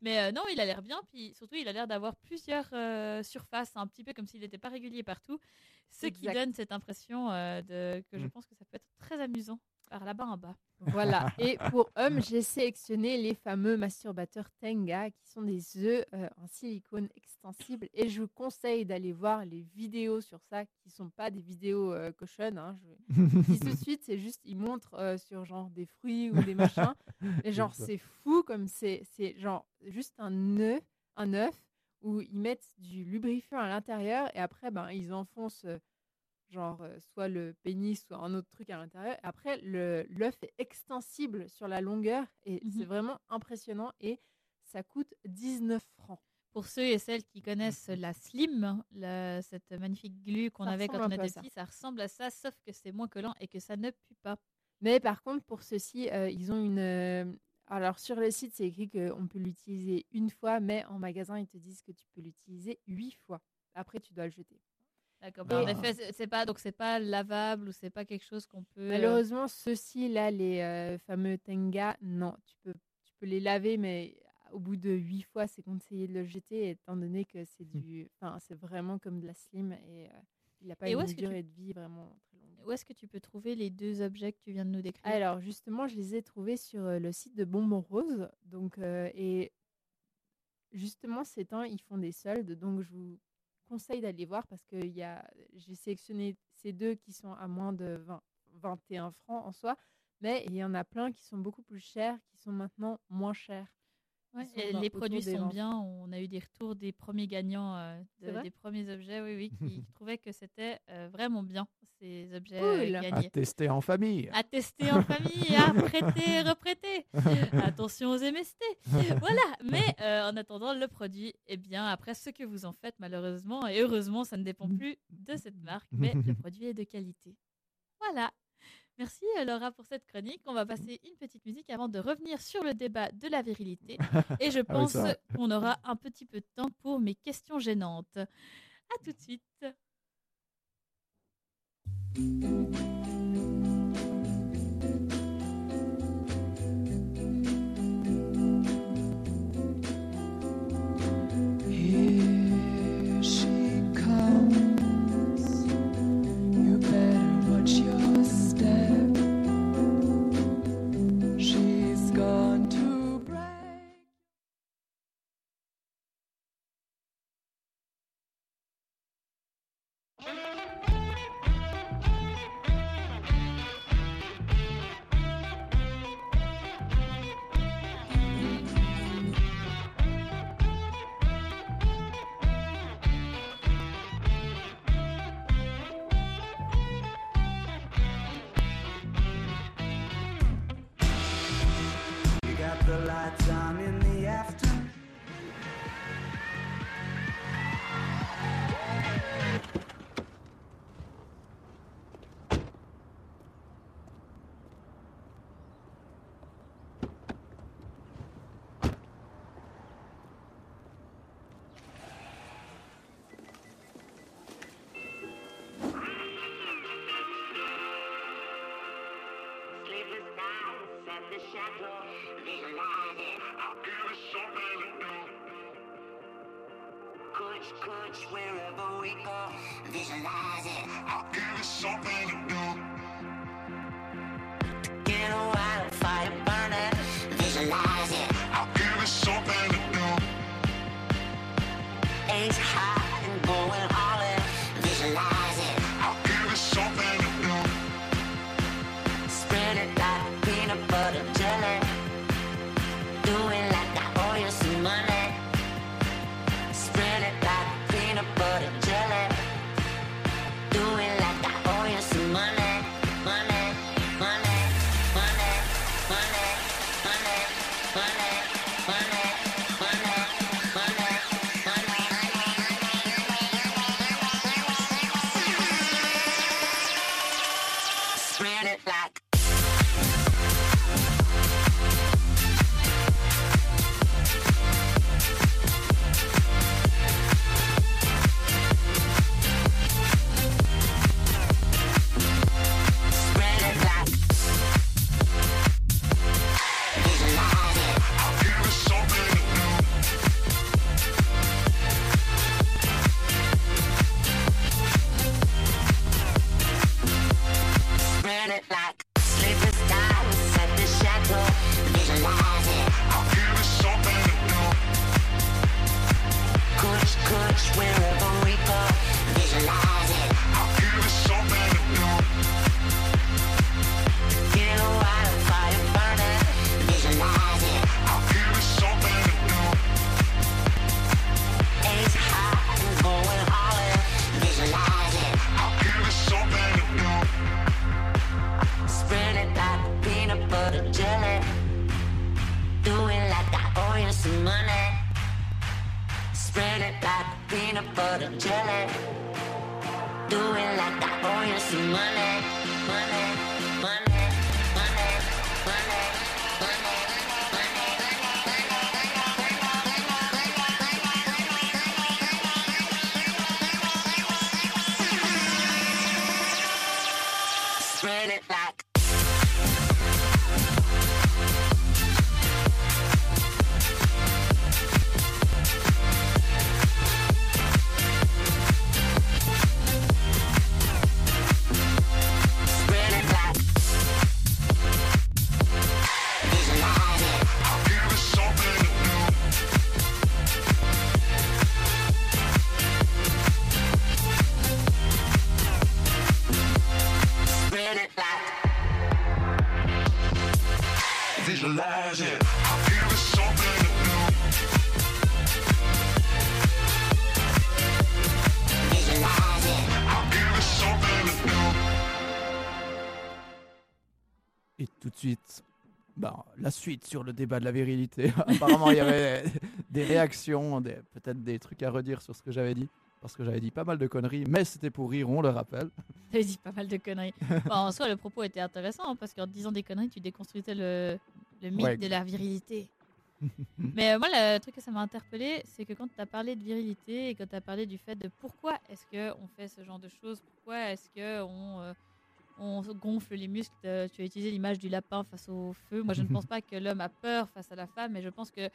Mais euh, non, il a l'air bien, puis surtout, il a l'air d'avoir plusieurs euh, surfaces, un petit peu comme s'il n'était pas régulier partout, ce qui donne cette impression euh, de, que je Mm. pense que ça peut être très amusant par là-bas en bas. Voilà. <laughs> Et pour hommes, j'ai sélectionné les fameux masturbateurs Tenga, qui sont des œufs euh, en silicone extensible. Et je vous conseille d'aller voir les vidéos sur ça, qui sont pas des vidéos euh, cochonnes. Hein, je dis tout de <laughs> suite, c'est juste, ils montrent euh, sur genre des fruits ou des machins. Et genre, c'est fou comme c'est, c'est genre juste un œuf, un œuf où ils mettent du lubrifiant à l'intérieur et après, ben, ils enfoncent genre euh, soit le pénis, soit un autre truc à l'intérieur. Après, l'œuf est extensible sur la longueur et Mhm. c'est vraiment impressionnant et ça coûte 19 francs. Pour ceux et celles qui connaissent la Slim, la- cette magnifique glu qu'on avait quand on était ça. petit, ça ressemble à ça, sauf que c'est moins collant et que ça ne pue pas. Mais par contre, pour ceux-ci, euh, ils ont une. euh, Alors sur le site, c'est écrit qu'on peut l'utiliser une fois, mais en magasin, ils te disent que tu peux l'utiliser huit fois. Après, tu dois le jeter. D'accord. Ah. En effet, c'est- pas donc c'est pas lavable ou c'est pas quelque chose qu'on peut. euh, Malheureusement, ceux-ci, là, les euh, fameux Tenga, non, tu peux, tu peux les laver, mais au bout de huit fois, c'est conseillé de le jeter, étant donné que c'est Hmm. du, enfin, c'est vraiment comme de la slim et euh, il n'a pas Et une tu- durée de vie vraiment très longue. Où est-ce que tu peux trouver les deux objets que tu viens de nous décrire? Alors justement, je les ai trouvés sur le site de Bonbon Rose, donc euh, et justement ces temps, ils font des soldes, donc je vous conseille d'aller voir parce que j'ai sélectionné ces deux qui sont à moins de 20, 21 francs en soi, mais il y en a plein qui sont beaucoup plus chers, qui sont maintenant moins chers. Ouais, les produits sont 20. bien. On a eu des retours des premiers gagnants euh, de- des premiers objets, oui, oui, qui, <laughs> trouvaient que c'était euh, vraiment bien ces objets euh, Cool. À gagnés. tester en famille. À tester en famille, à prêter, <laughs> reprêter. Attention aux MST. Voilà. Mais euh, en attendant, le produit, eh bien, après ce que vous en faites, malheureusement et heureusement, ça ne dépend plus de cette marque, mais le produit est de qualité. Voilà. Merci euh, Laura pour cette chronique. On va passer une petite musique avant de revenir sur le débat de la virilité. <laughs> Et je Ah oui, pense qu'on aura un petit peu de temps pour mes questions gênantes. À tout de suite. Suite sur le débat de la virilité. <laughs> Apparemment, il y avait des réactions, des- peut-être des trucs à redire sur ce que j'avais dit. Parce que j'avais dit pas mal de conneries, mais c'était pour rire, on le rappelle. <laughs> T'avais dit pas mal de conneries. <laughs> Bon, en soi, le propos était intéressant hein, parce qu'en disant des conneries, tu déconstruisais le, le mythe Ouais. de la virilité. Mais euh, moi, le truc que ça m'a interpellé, c'est que quand tu as parlé de virilité et quand tu as parlé du fait de pourquoi est-ce qu'on fait ce genre de choses, pourquoi est-ce qu'on euh, on gonfle les muscles, euh, tu as utilisé l'image du lapin face au feu. Moi, je ne pense <laughs> pas que l'homme a peur face à la femme, mais je pense que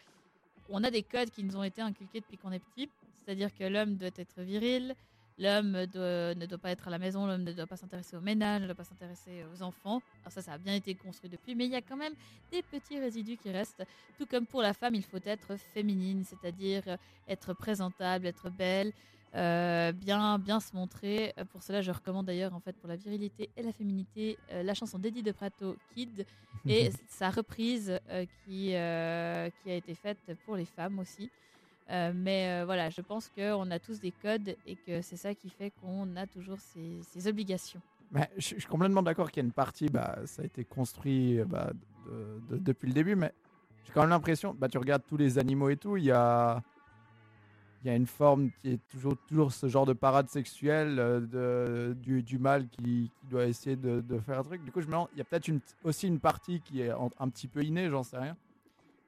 on a des codes qui nous ont été inculqués depuis qu'on est petit. C'est-à-dire que l'homme doit être viril, l'homme ne doit pas être à la maison, l'homme ne doit pas s'intéresser au ménage, ne doit pas s'intéresser aux enfants. Alors ça, ça a bien été construit depuis, mais il y a quand même des petits résidus qui restent. Tout comme pour la femme, il faut être féminine, c'est-à-dire être présentable, être belle, euh, bien, bien se montrer. Euh, Pour cela, je recommande d'ailleurs en fait pour la virilité et la féminité euh, la chanson d'Eddie de Prato, Kid, <laughs> et sa reprise euh, qui, qui a été faite pour les femmes aussi. Mais voilà, je pense qu'on a tous des codes et que c'est ça qui fait qu'on a toujours ces, ces obligations. Mais je, je suis complètement d'accord qu'il y a une partie, bah, ça a été construit bah, de- de- depuis le début, mais j'ai quand même l'impression, bah, tu regardes tous les animaux et tout, il y a, il y a une forme qui est toujours, toujours ce genre de parade sexuelle euh, de, du, du mâle qui, qui doit essayer de, de faire un truc. Du coup, je me demande, il y a peut-être une- aussi une partie qui est en- un petit peu innée, j'en sais rien.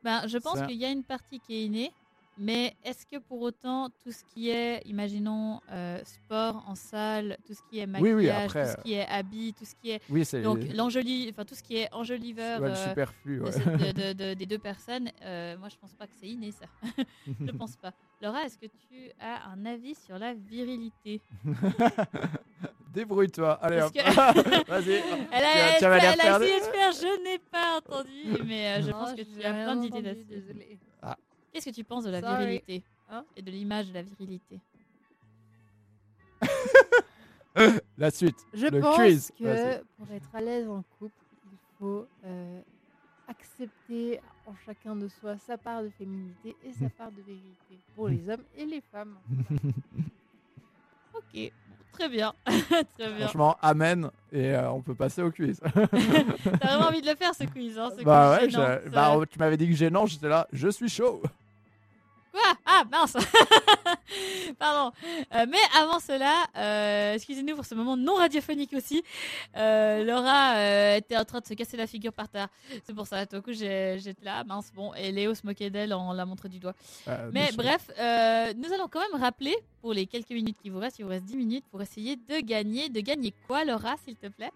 Ben, je pense qu'il y a une partie qui est innée, mais est-ce que pour autant tout ce qui est, imaginons, euh, sport en salle, tout ce qui est maquillage, oui, après, tout ce qui est habit, tout ce qui est Oui, c'est donc l'enjoli, enfin tout ce qui est ouais, enjoliveur le euh, superflu. de ouais. de- de- <laughs> de- des deux personnes, euh, moi je pense pas que c'est inné ça. <laughs> je pense pas. Laura, est-ce que tu as un avis sur la virilité? <laughs> Débrouille-toi, allez Parce hop. que- Vas-y. Elle a, Tu elle a essayé de faire, je n'ai pas entendu, mais euh, je Non, pense que tu as plein d'idées là-dessus. désolée. Qu'est-ce que tu penses de la Sorry. virilité Hein et de l'image de la virilité <laughs> La suite. Je le pense quiz. que pour être à l'aise en couple, il faut euh, accepter en chacun de soi sa part de féminité et sa <laughs> part de virilité pour les hommes et les femmes. <laughs> Ok, très bien, très bien. Franchement, amen. Et euh, on peut passer au quiz. T'as vraiment envie de le faire ce quiz, hein, ce bah quiz ouais, gênant, je- ça- bah, tu m'avais dit que gênant, j'étais là, je suis chaud. Quoi? Ah, mince <laughs> Pardon. Euh, mais avant cela, euh, excusez-nous pour ce moment non radiophonique aussi, euh, Laura euh, était en train de se casser la figure par terre. C'est pour ça, tout coup, j'ai- j'étais là, mince, bon, et Léo se moquait d'elle en la montrant du doigt. Euh, Mais bref, euh, nous allons quand même rappeler, pour les quelques minutes qui vous restent, il vous reste 10 minutes, pour essayer de gagner. De gagner quoi, Laura, s'il te plaît?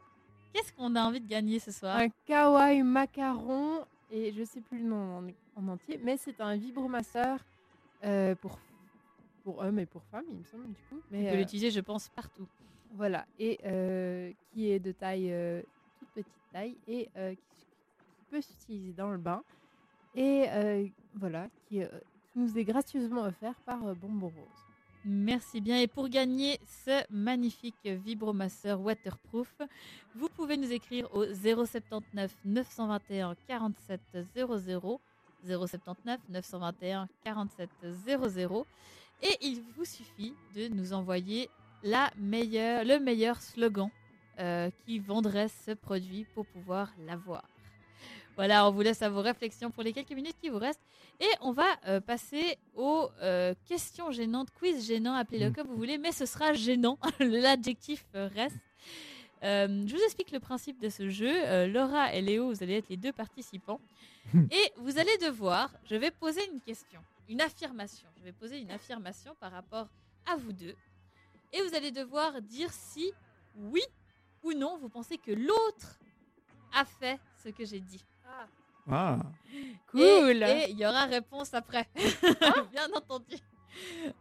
Qu'est-ce qu'on a envie de gagner ce soir? Un kawaii macaron, et je sais plus le nom en, en entier, mais c'est un vibromasseur euh, pour, pour hommes et pour femmes, il me semble, du coup. On Mais, peut euh, l'utiliser, je pense, partout. Voilà, et euh, qui est de taille, toute petite taille, et qui, peut s'utiliser dans le bain. Et voilà, qui, qui nous est gracieusement offert par Bonbon Rose. Merci bien. Et pour gagner ce magnifique vibromasseur waterproof, vous pouvez nous écrire au 079 921 47 00. 079 921 47 00. Et il vous suffit de nous envoyer la meilleure, le meilleur slogan euh, qui vendrait ce produit pour pouvoir l'avoir. Voilà, on vous laisse à vos réflexions pour les quelques minutes qui vous restent. Et on va euh, passer aux euh, questions gênantes, quiz gênant, appelez-le Mm. comme vous voulez, mais ce sera gênant. <laughs> L'adjectif reste. Euh, je vous explique le principe de ce jeu. Euh, Laura et Léo, vous allez être les deux participants. <laughs> et vous allez devoir, je vais poser une question, une affirmation. Je vais poser une affirmation par rapport à vous deux. Et vous allez devoir dire si, oui ou non, vous pensez que l'autre a fait ce que j'ai dit. Ah. Cool. Et il y aura réponse après. <laughs> Bien entendu.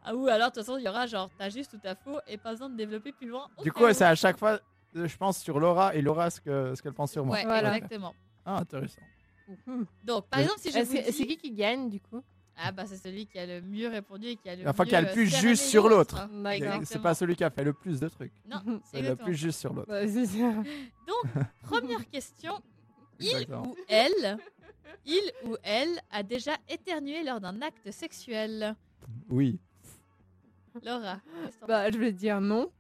Ah, ou alors, de toute façon, il y aura genre, t'as juste ou t'as faux et pas besoin de développer plus loin. Du coup, c'est à chaque fois, je pense sur Laura et Laura ce que ce qu'elle pense sur moi. Ouais, Voilà. exactement. Ah, intéressant. Donc, par Oui. exemple, si je vous que- C'est qui qui gagne du coup? Ah bah, c'est celui qui a le mieux répondu et qui a le Enfin, mieux qui a le euh, plus cerné juste sur l'autre. D'accord. C'est pas celui qui a fait le plus de trucs. Non, c'est <laughs> C'est le exactement plus juste sur l'autre. C'est ça. <laughs> Première question. Il Exactement. ou elle, il ou elle a déjà éternué lors d'un acte sexuel? Oui. Laura. qu'est-ce que t'en Bah, je vais dire non.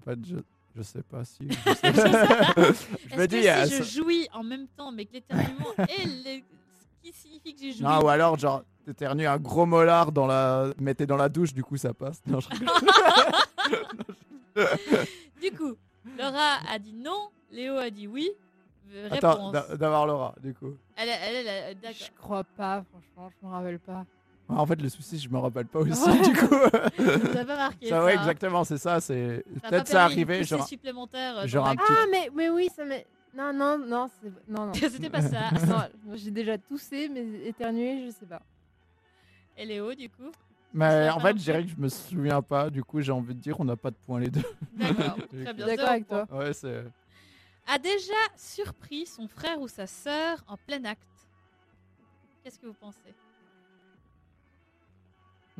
En fait, je, je sais pas si. Je, sais- <laughs> je me Est-ce dis. que euh, si je jouis en même temps, mais que l'éternuement <laughs> est le- ce qui signifie que j'ai joui Non, ou alors, genre, t'éternues un gros molar dans la. Mettez dans la douche, du coup, ça passe. Non, je rigole. <laughs> Du coup, Laura a dit non, Léo a dit oui. Euh, Attends, Réponse. d'a- d'avoir Laura, du coup. Elle, elle, elle, elle- d'accord. Je crois pas, franchement, je me rappelle pas. Ah, En fait, le souci, je me rappelle pas aussi, du coup. <laughs> Ça n'a pas marqué. ça, Ça, ouais, hein. exact c'est ça. C'est Ça a pas peut-être ça arrivé, genre. supplémentaire. genre un petit- Ah, mais, mais oui, ça m'est. Non, non, non, c'est. Non, non. <laughs> C'était pas ça. <laughs> j'ai déjà toussé, mais éternué, je sais pas. Et Léo, du coup? Mais en fait, je dirais que je me souviens pas. Du coup, j'ai envie de dire, on n'a pas de points les deux. D'accord. Je Très bien. D'accord avec toi. Ouais, c'est. A déjà surpris son frère ou sa sœur en plein acte. Qu'est-ce que vous pensez?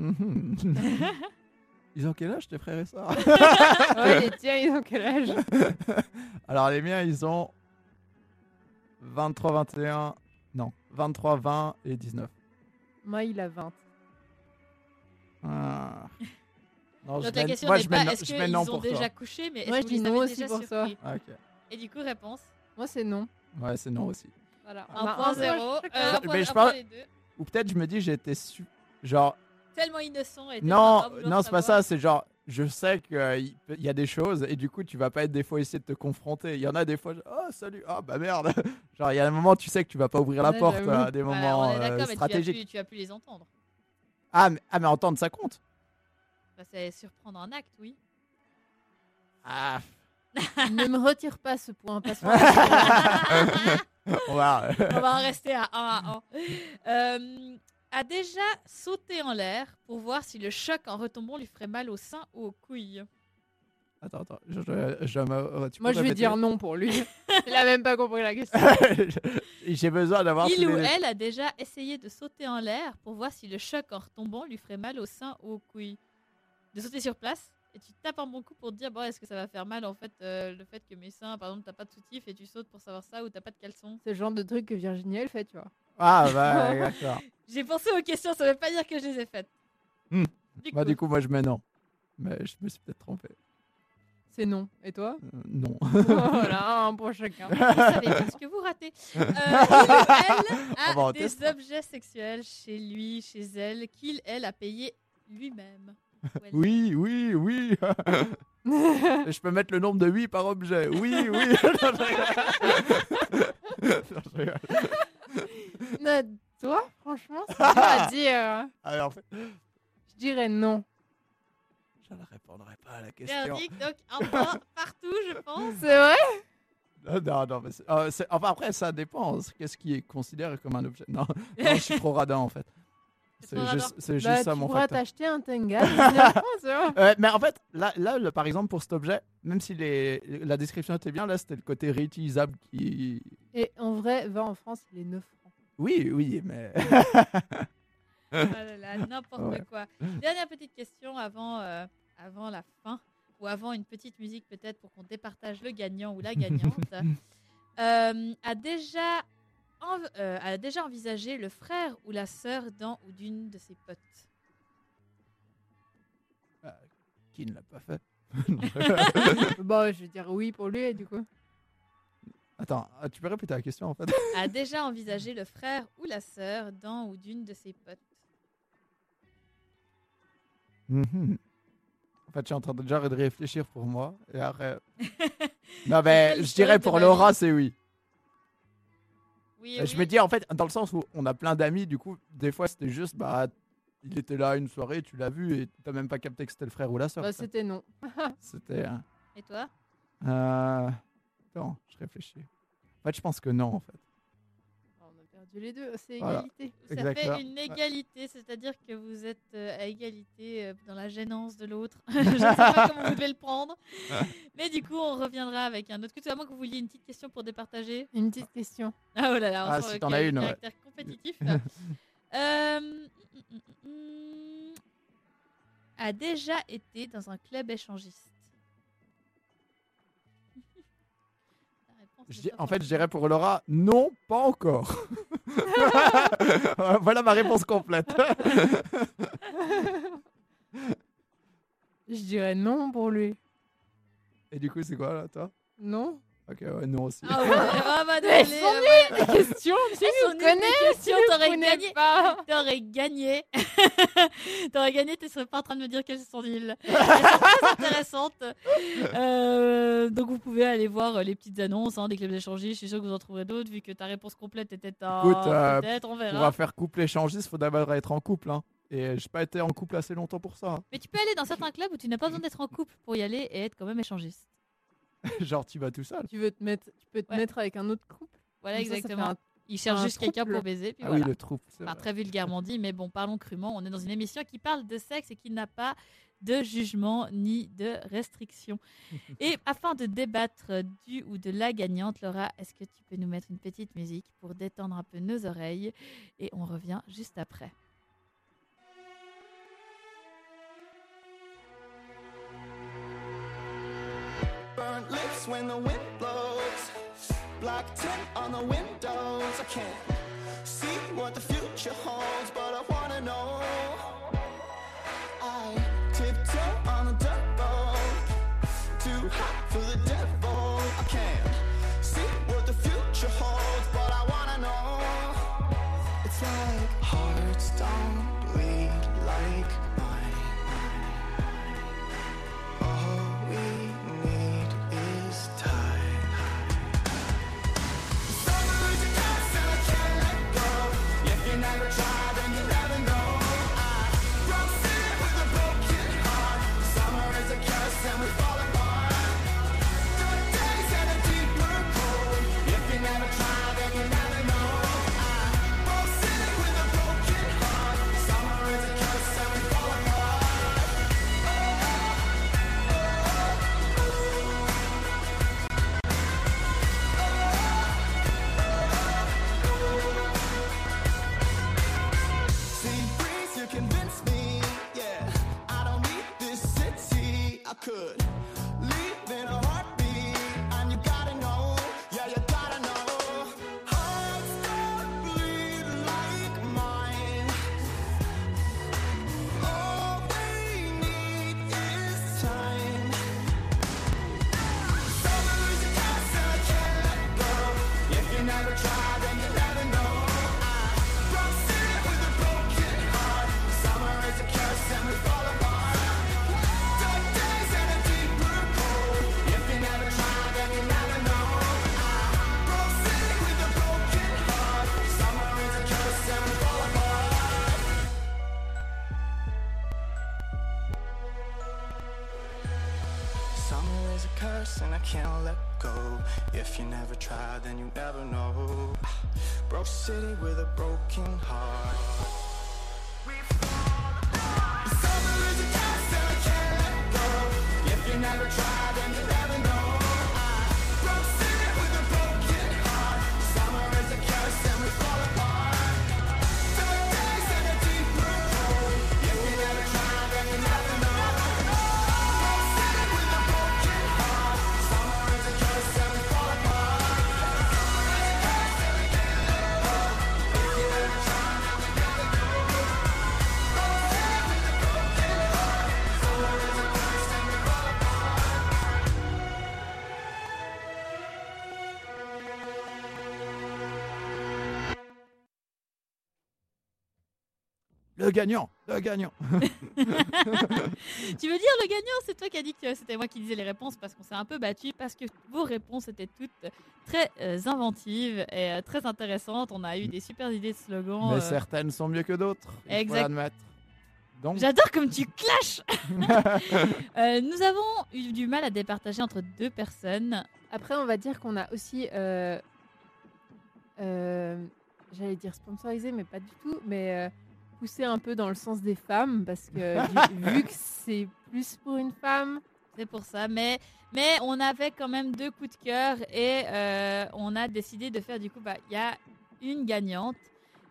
<laughs> Ils ont quel âge, tes frères et sœurs? <laughs> Ouais, les tiens, ils ont quel âge? <laughs> Alors, les miens, ils ont 23, 21. Non, 23, 20 et 19. Moi, il a 20. Ah. Non, Donc je la mets- question moi, n'est je mets pas non- est-ce je mets qu'ils non ont pour déjà toi. couché, mais Moi, est-ce je que dis les non avez aussi déjà pour ça. surpris Ah, ok. Et du coup, réponse? Moi, c'est non. Ouais, c'est non aussi. Voilà. Un Bah, point zéro. Euh, un Mais point- je un pense- point les deux. Ou peut-être je me dis, j'étais su... Genre, Tellement innocent. Et non, non, c'est pas ça, c'est genre, je sais qu'il y a des choses et du coup, tu vas pas être des fois essayer de te confronter. Il y en a des fois, oh salut, ah bah merde. <laughs> Genre, il y a un moment, tu sais que tu vas pas ouvrir la porte à des Ouais, moments euh, mais tu stratégiques. tu as pu les entendre. Ah mais, ah, mais entendre, ça compte. Bah, c'est surprendre un acte, oui. Ah, <laughs> ne me retire pas ce point. <laughs> On va. On va en rester à 1 à 1. A déjà sauté en l'air pour voir si le choc en retombant lui ferait mal au sein ou aux couilles. Attends, attends, je, je- je me- tu Moi, je vais dire non pour lui. <laughs> il a même pas compris la question. <laughs> J'ai besoin d'avoir Il ou les- elle a déjà essayé de sauter en l'air pour voir si le choc en retombant lui ferait mal au sein ou aux couilles. De sauter sur place et tu tapes un bon coup pour te dire bon est-ce que ça va faire mal en fait euh, le fait que mes seins par exemple t'as pas de soutif et tu sautes pour savoir ça ou t'as pas de caleçon? C'est le genre de truc que Virginie, elle fait, tu vois. Ah bah d'accord. <laughs> J'ai pensé aux questions ça veut pas dire que je les ai faites. Hmm. Du Bah coup, du coup, moi je mets non. Mais je me suis peut-être trompé. C'est non. Et toi? Euh, non. Voilà, un pour chacun. vous savez pas ce que vous ratez. Euh, elle a des tester. objets sexuels chez lui, chez elle, qu'il, elle a payé lui-même. Oui, oui, oui. <laughs> je peux mettre le nombre de 8 par objet. Oui, oui. <laughs> Non, je rigole. Non, je rigole. <laughs> Toi, franchement, c'est dur à <laughs> dire. Alors, fait, Je dirais non. je ne répondrai pas à la question. Verdict, donc un point <laughs> partout, je pense. C'est vrai? Non, non, non, mais c'est- euh, c'est- enfin, après, ça dépend. Qu'est-ce qui est considéré comme un objet Non, non je suis trop radin en fait. C'est juste, c'est juste Bah, ça tu mon pourras facteur. t'acheter un Tenga. <laughs> tu. Euh, mais en fait, là, là le- par exemple, pour cet objet, même si les, la description était bien, là, c'était le côté réutilisable qui. Et en vrai, va en France, il est 9 francs. Oui, oui, mais. Ah <laughs> là là, n'importe Ouais. quoi. Dernière petite question avant, euh, avant la fin, ou avant une petite musique peut-être pour qu'on départage le gagnant ou la gagnante. <laughs> Euh, a, déjà env- euh, a déjà envisagé le frère ou la sœur d'un ou d'une de ses potes qui ne l'a pas fait? <laughs> Bon, je vais dire oui pour lui, du coup. Attends, ah, tu peux répéter la question en fait? <laughs> A déjà envisagé le frère ou la sœur d'un ou d'une de ses potes Mhm. En fait, je suis en train de déjà de réfléchir pour moi. Et après. <laughs> non, mais je dirais pour Laura, c'est oui. Oui, Euh, Je oui. me dis, en fait, dans le sens où on a plein d'amis, du coup, des fois, c'était juste, bah, il était là une soirée, tu l'as vu, et t'as même pas capté que c'était le frère ou la soeur. Bah, c'était non. <laughs> C'était. euh, Et toi? Euh... Attends, je réfléchis. En fait, je pense que non, en fait. Perdu les deux, c'est Voilà. égalité. Ça Exactement. fait une égalité, c'est-à-dire que vous êtes euh, à égalité euh, dans la gênance de l'autre. <laughs> Je ne <laughs> sais pas comment vous devez le prendre. Mais du coup, on reviendra avec un autre quiz. À moins que vous vouliez une petite question pour départager? Une petite question. Ah oh là là, on Ah, sent si le t'en as une, ouais. caractère compétitif. <laughs> Euh, mm, mm, mm, a déjà été dans un club échangiste. Je en fait, je dirais pour Laura, non, pas encore. <laughs> voilà ma réponse complète. <laughs> Je dirais non pour lui. Et du coup, c'est quoi là, toi? Non Ok, ouais, non aussi. Ah ouais, ah bah désolé, sont nulles, les questions. Tu nous connais, nous t'aurais gagné. pas. T'aurais gagné. <laughs> T'aurais gagné, tu serais pas en train de me dire qu'elles sont nulles. <laughs> Elles sont très intéressantes. Euh, donc vous pouvez aller voir euh, les petites annonces hein, des clubs d'échangistes. Je suis sûr que vous en trouverez d'autres vu que ta réponse complète était un. Écoute, euh, Peut-être, on va faire couple échangiste, faut d'abord être en couple. Hein. Et j'ai pas été en couple assez longtemps pour ça. hein. Mais tu peux aller dans certains clubs où tu n'as pas besoin d'être en couple pour y aller et être quand même échangiste. <laughs> Genre, tu vas tout seul. Tu veux te mettre, tu peux te Ouais. mettre avec un autre couple. Voilà, Comme ça, ça fait exactement. un- Il cherche un juste quelqu'un trouble. pour baiser. Puis Ah voilà. oui, le troupe. c'est Enfin, vrai. très vulgairement dit, mais bon, parlons crûment. On est dans une émission qui parle de sexe et qui n'a pas de jugement ni de restriction. <laughs> et afin de débattre du ou de la gagnante, Laura, est-ce que tu peux nous mettre une petite musique pour détendre un peu nos oreilles? Et on revient juste après. Burnt lips when the wind blows. Black tint on the windows. I can't see what the future holds, but Le gagnant, le gagnant. <laughs> tu veux dire le gagnant? C'est toi qui as dit que c'était moi qui disais les réponses parce qu'on s'est un peu battu, parce que vos réponses étaient toutes très euh, inventives et euh, très intéressantes. On a eu des super idées de slogans. Mais euh, certaines sont mieux que d'autres. Exact. J'adore comme tu clashes <laughs> <laughs> Euh, Nous avons eu du mal à départager entre deux personnes. Après, on va dire qu'on a aussi euh, euh, j'allais dire sponsorisé, mais pas du tout, mais poussé un peu dans le sens des femmes, parce que <laughs> vu que c'est plus pour une femme, C'est pour ça. Mais, mais on avait quand même deux coups de cœur et euh, on a décidé de faire du coup, bah, il y a une gagnante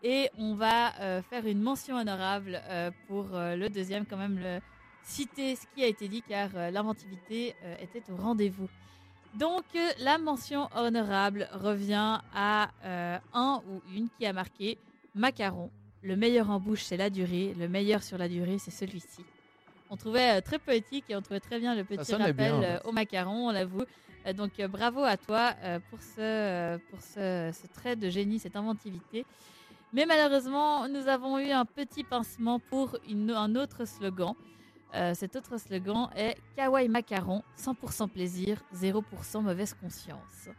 et on va euh, faire une mention honorable euh, pour euh, le deuxième, quand même, le, citer ce qui a été dit car euh, l'inventivité euh, était au rendez-vous. Donc euh, la mention honorable revient à euh, un ou une qui a marqué macaron. Le meilleur en bouche, c'est la durée. Le meilleur sur la durée, c'est celui-ci. On trouvait euh, très poétique et on trouvait très bien le petit rappel bien, euh, au macaron, on l'avoue. Euh, donc bravo à toi pour, ce, pour ce, ce trait de génie, cette inventivité. Mais malheureusement, nous avons eu un petit pincement pour une- un autre slogan. Euh, cet autre slogan est Kawaii Macaron, 100% plaisir, 0% mauvaise conscience.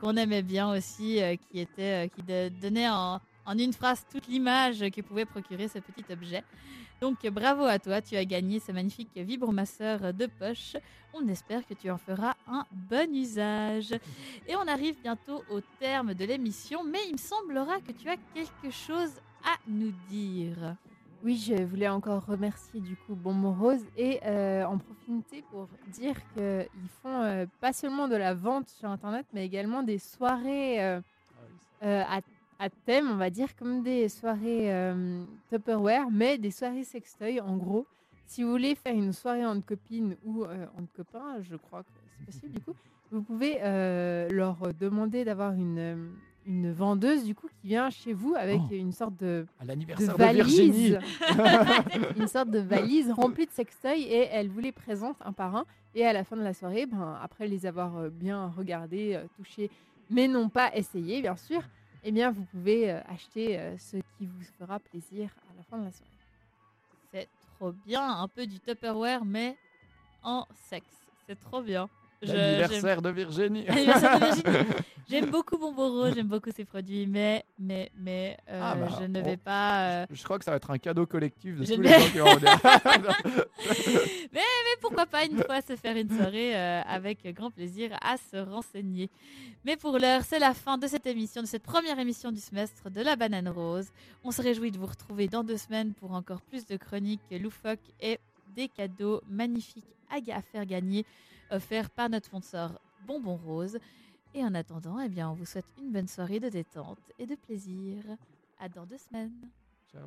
Qu'on aimait bien aussi, euh, qui, était, euh, qui de- donnait en, en une phrase toute l'image que pouvait procurer ce petit objet. Donc bravo à toi, tu as gagné ce magnifique vibromasseur de poche. On espère que tu en feras un bon usage. Et on arrive bientôt au terme de l'émission, mais il me semblera que tu as quelque chose à nous dire. Oui, je voulais encore remercier du coup Bonbon Rose et euh, en profiter pour dire qu'ils font euh, pas seulement de la vente sur Internet, mais également des soirées euh, euh, à, à thème, on va dire, comme des soirées euh, Tupperware, mais des soirées sextoy en gros. Si vous voulez faire une soirée entre copines ou euh, entre copains, je crois que c'est possible du coup, vous pouvez euh, leur demander d'avoir une, euh, une vendeuse du coup qui vient chez vous avec Oh. une sorte de À de l'anniversaire de, Virginie. valise, <laughs> <laughs> une sorte de valise remplie de sextoys et elle vous les présente un par un. Et à la fin de la soirée, ben, après les avoir euh, bien regardés, touchés, mais non pas essayés, bien sûr, eh bien vous pouvez euh, acheter euh, ce qui vous fera plaisir à la fin de la soirée. C'est trop bien, un peu du Tupperware, mais en sexe. C'est trop bien. <laughs> L'anniversaire de Virginie. Anniversaire de Virginie. J'aime beaucoup Bonbon Rose, j'aime beaucoup ses produits, mais, mais, mais euh, Ah bah, je ne on- vais pas. euh, Je crois que ça va être un cadeau collectif de Je tous vais- les gens qui vont <laughs> <laughs> mais, mais pourquoi pas une fois se faire une soirée euh, avec grand plaisir à se renseigner. Mais pour l'heure, c'est la fin de cette émission, de cette première émission du semestre de la Banane Rose. On se réjouit de vous retrouver dans deux semaines pour encore plus de chroniques loufoques et des cadeaux magnifiques à faire gagner offerts par notre sponsor Bonbon Rose. Et en attendant, eh bien, on vous souhaite une bonne soirée de détente et de plaisir. À dans deux semaines.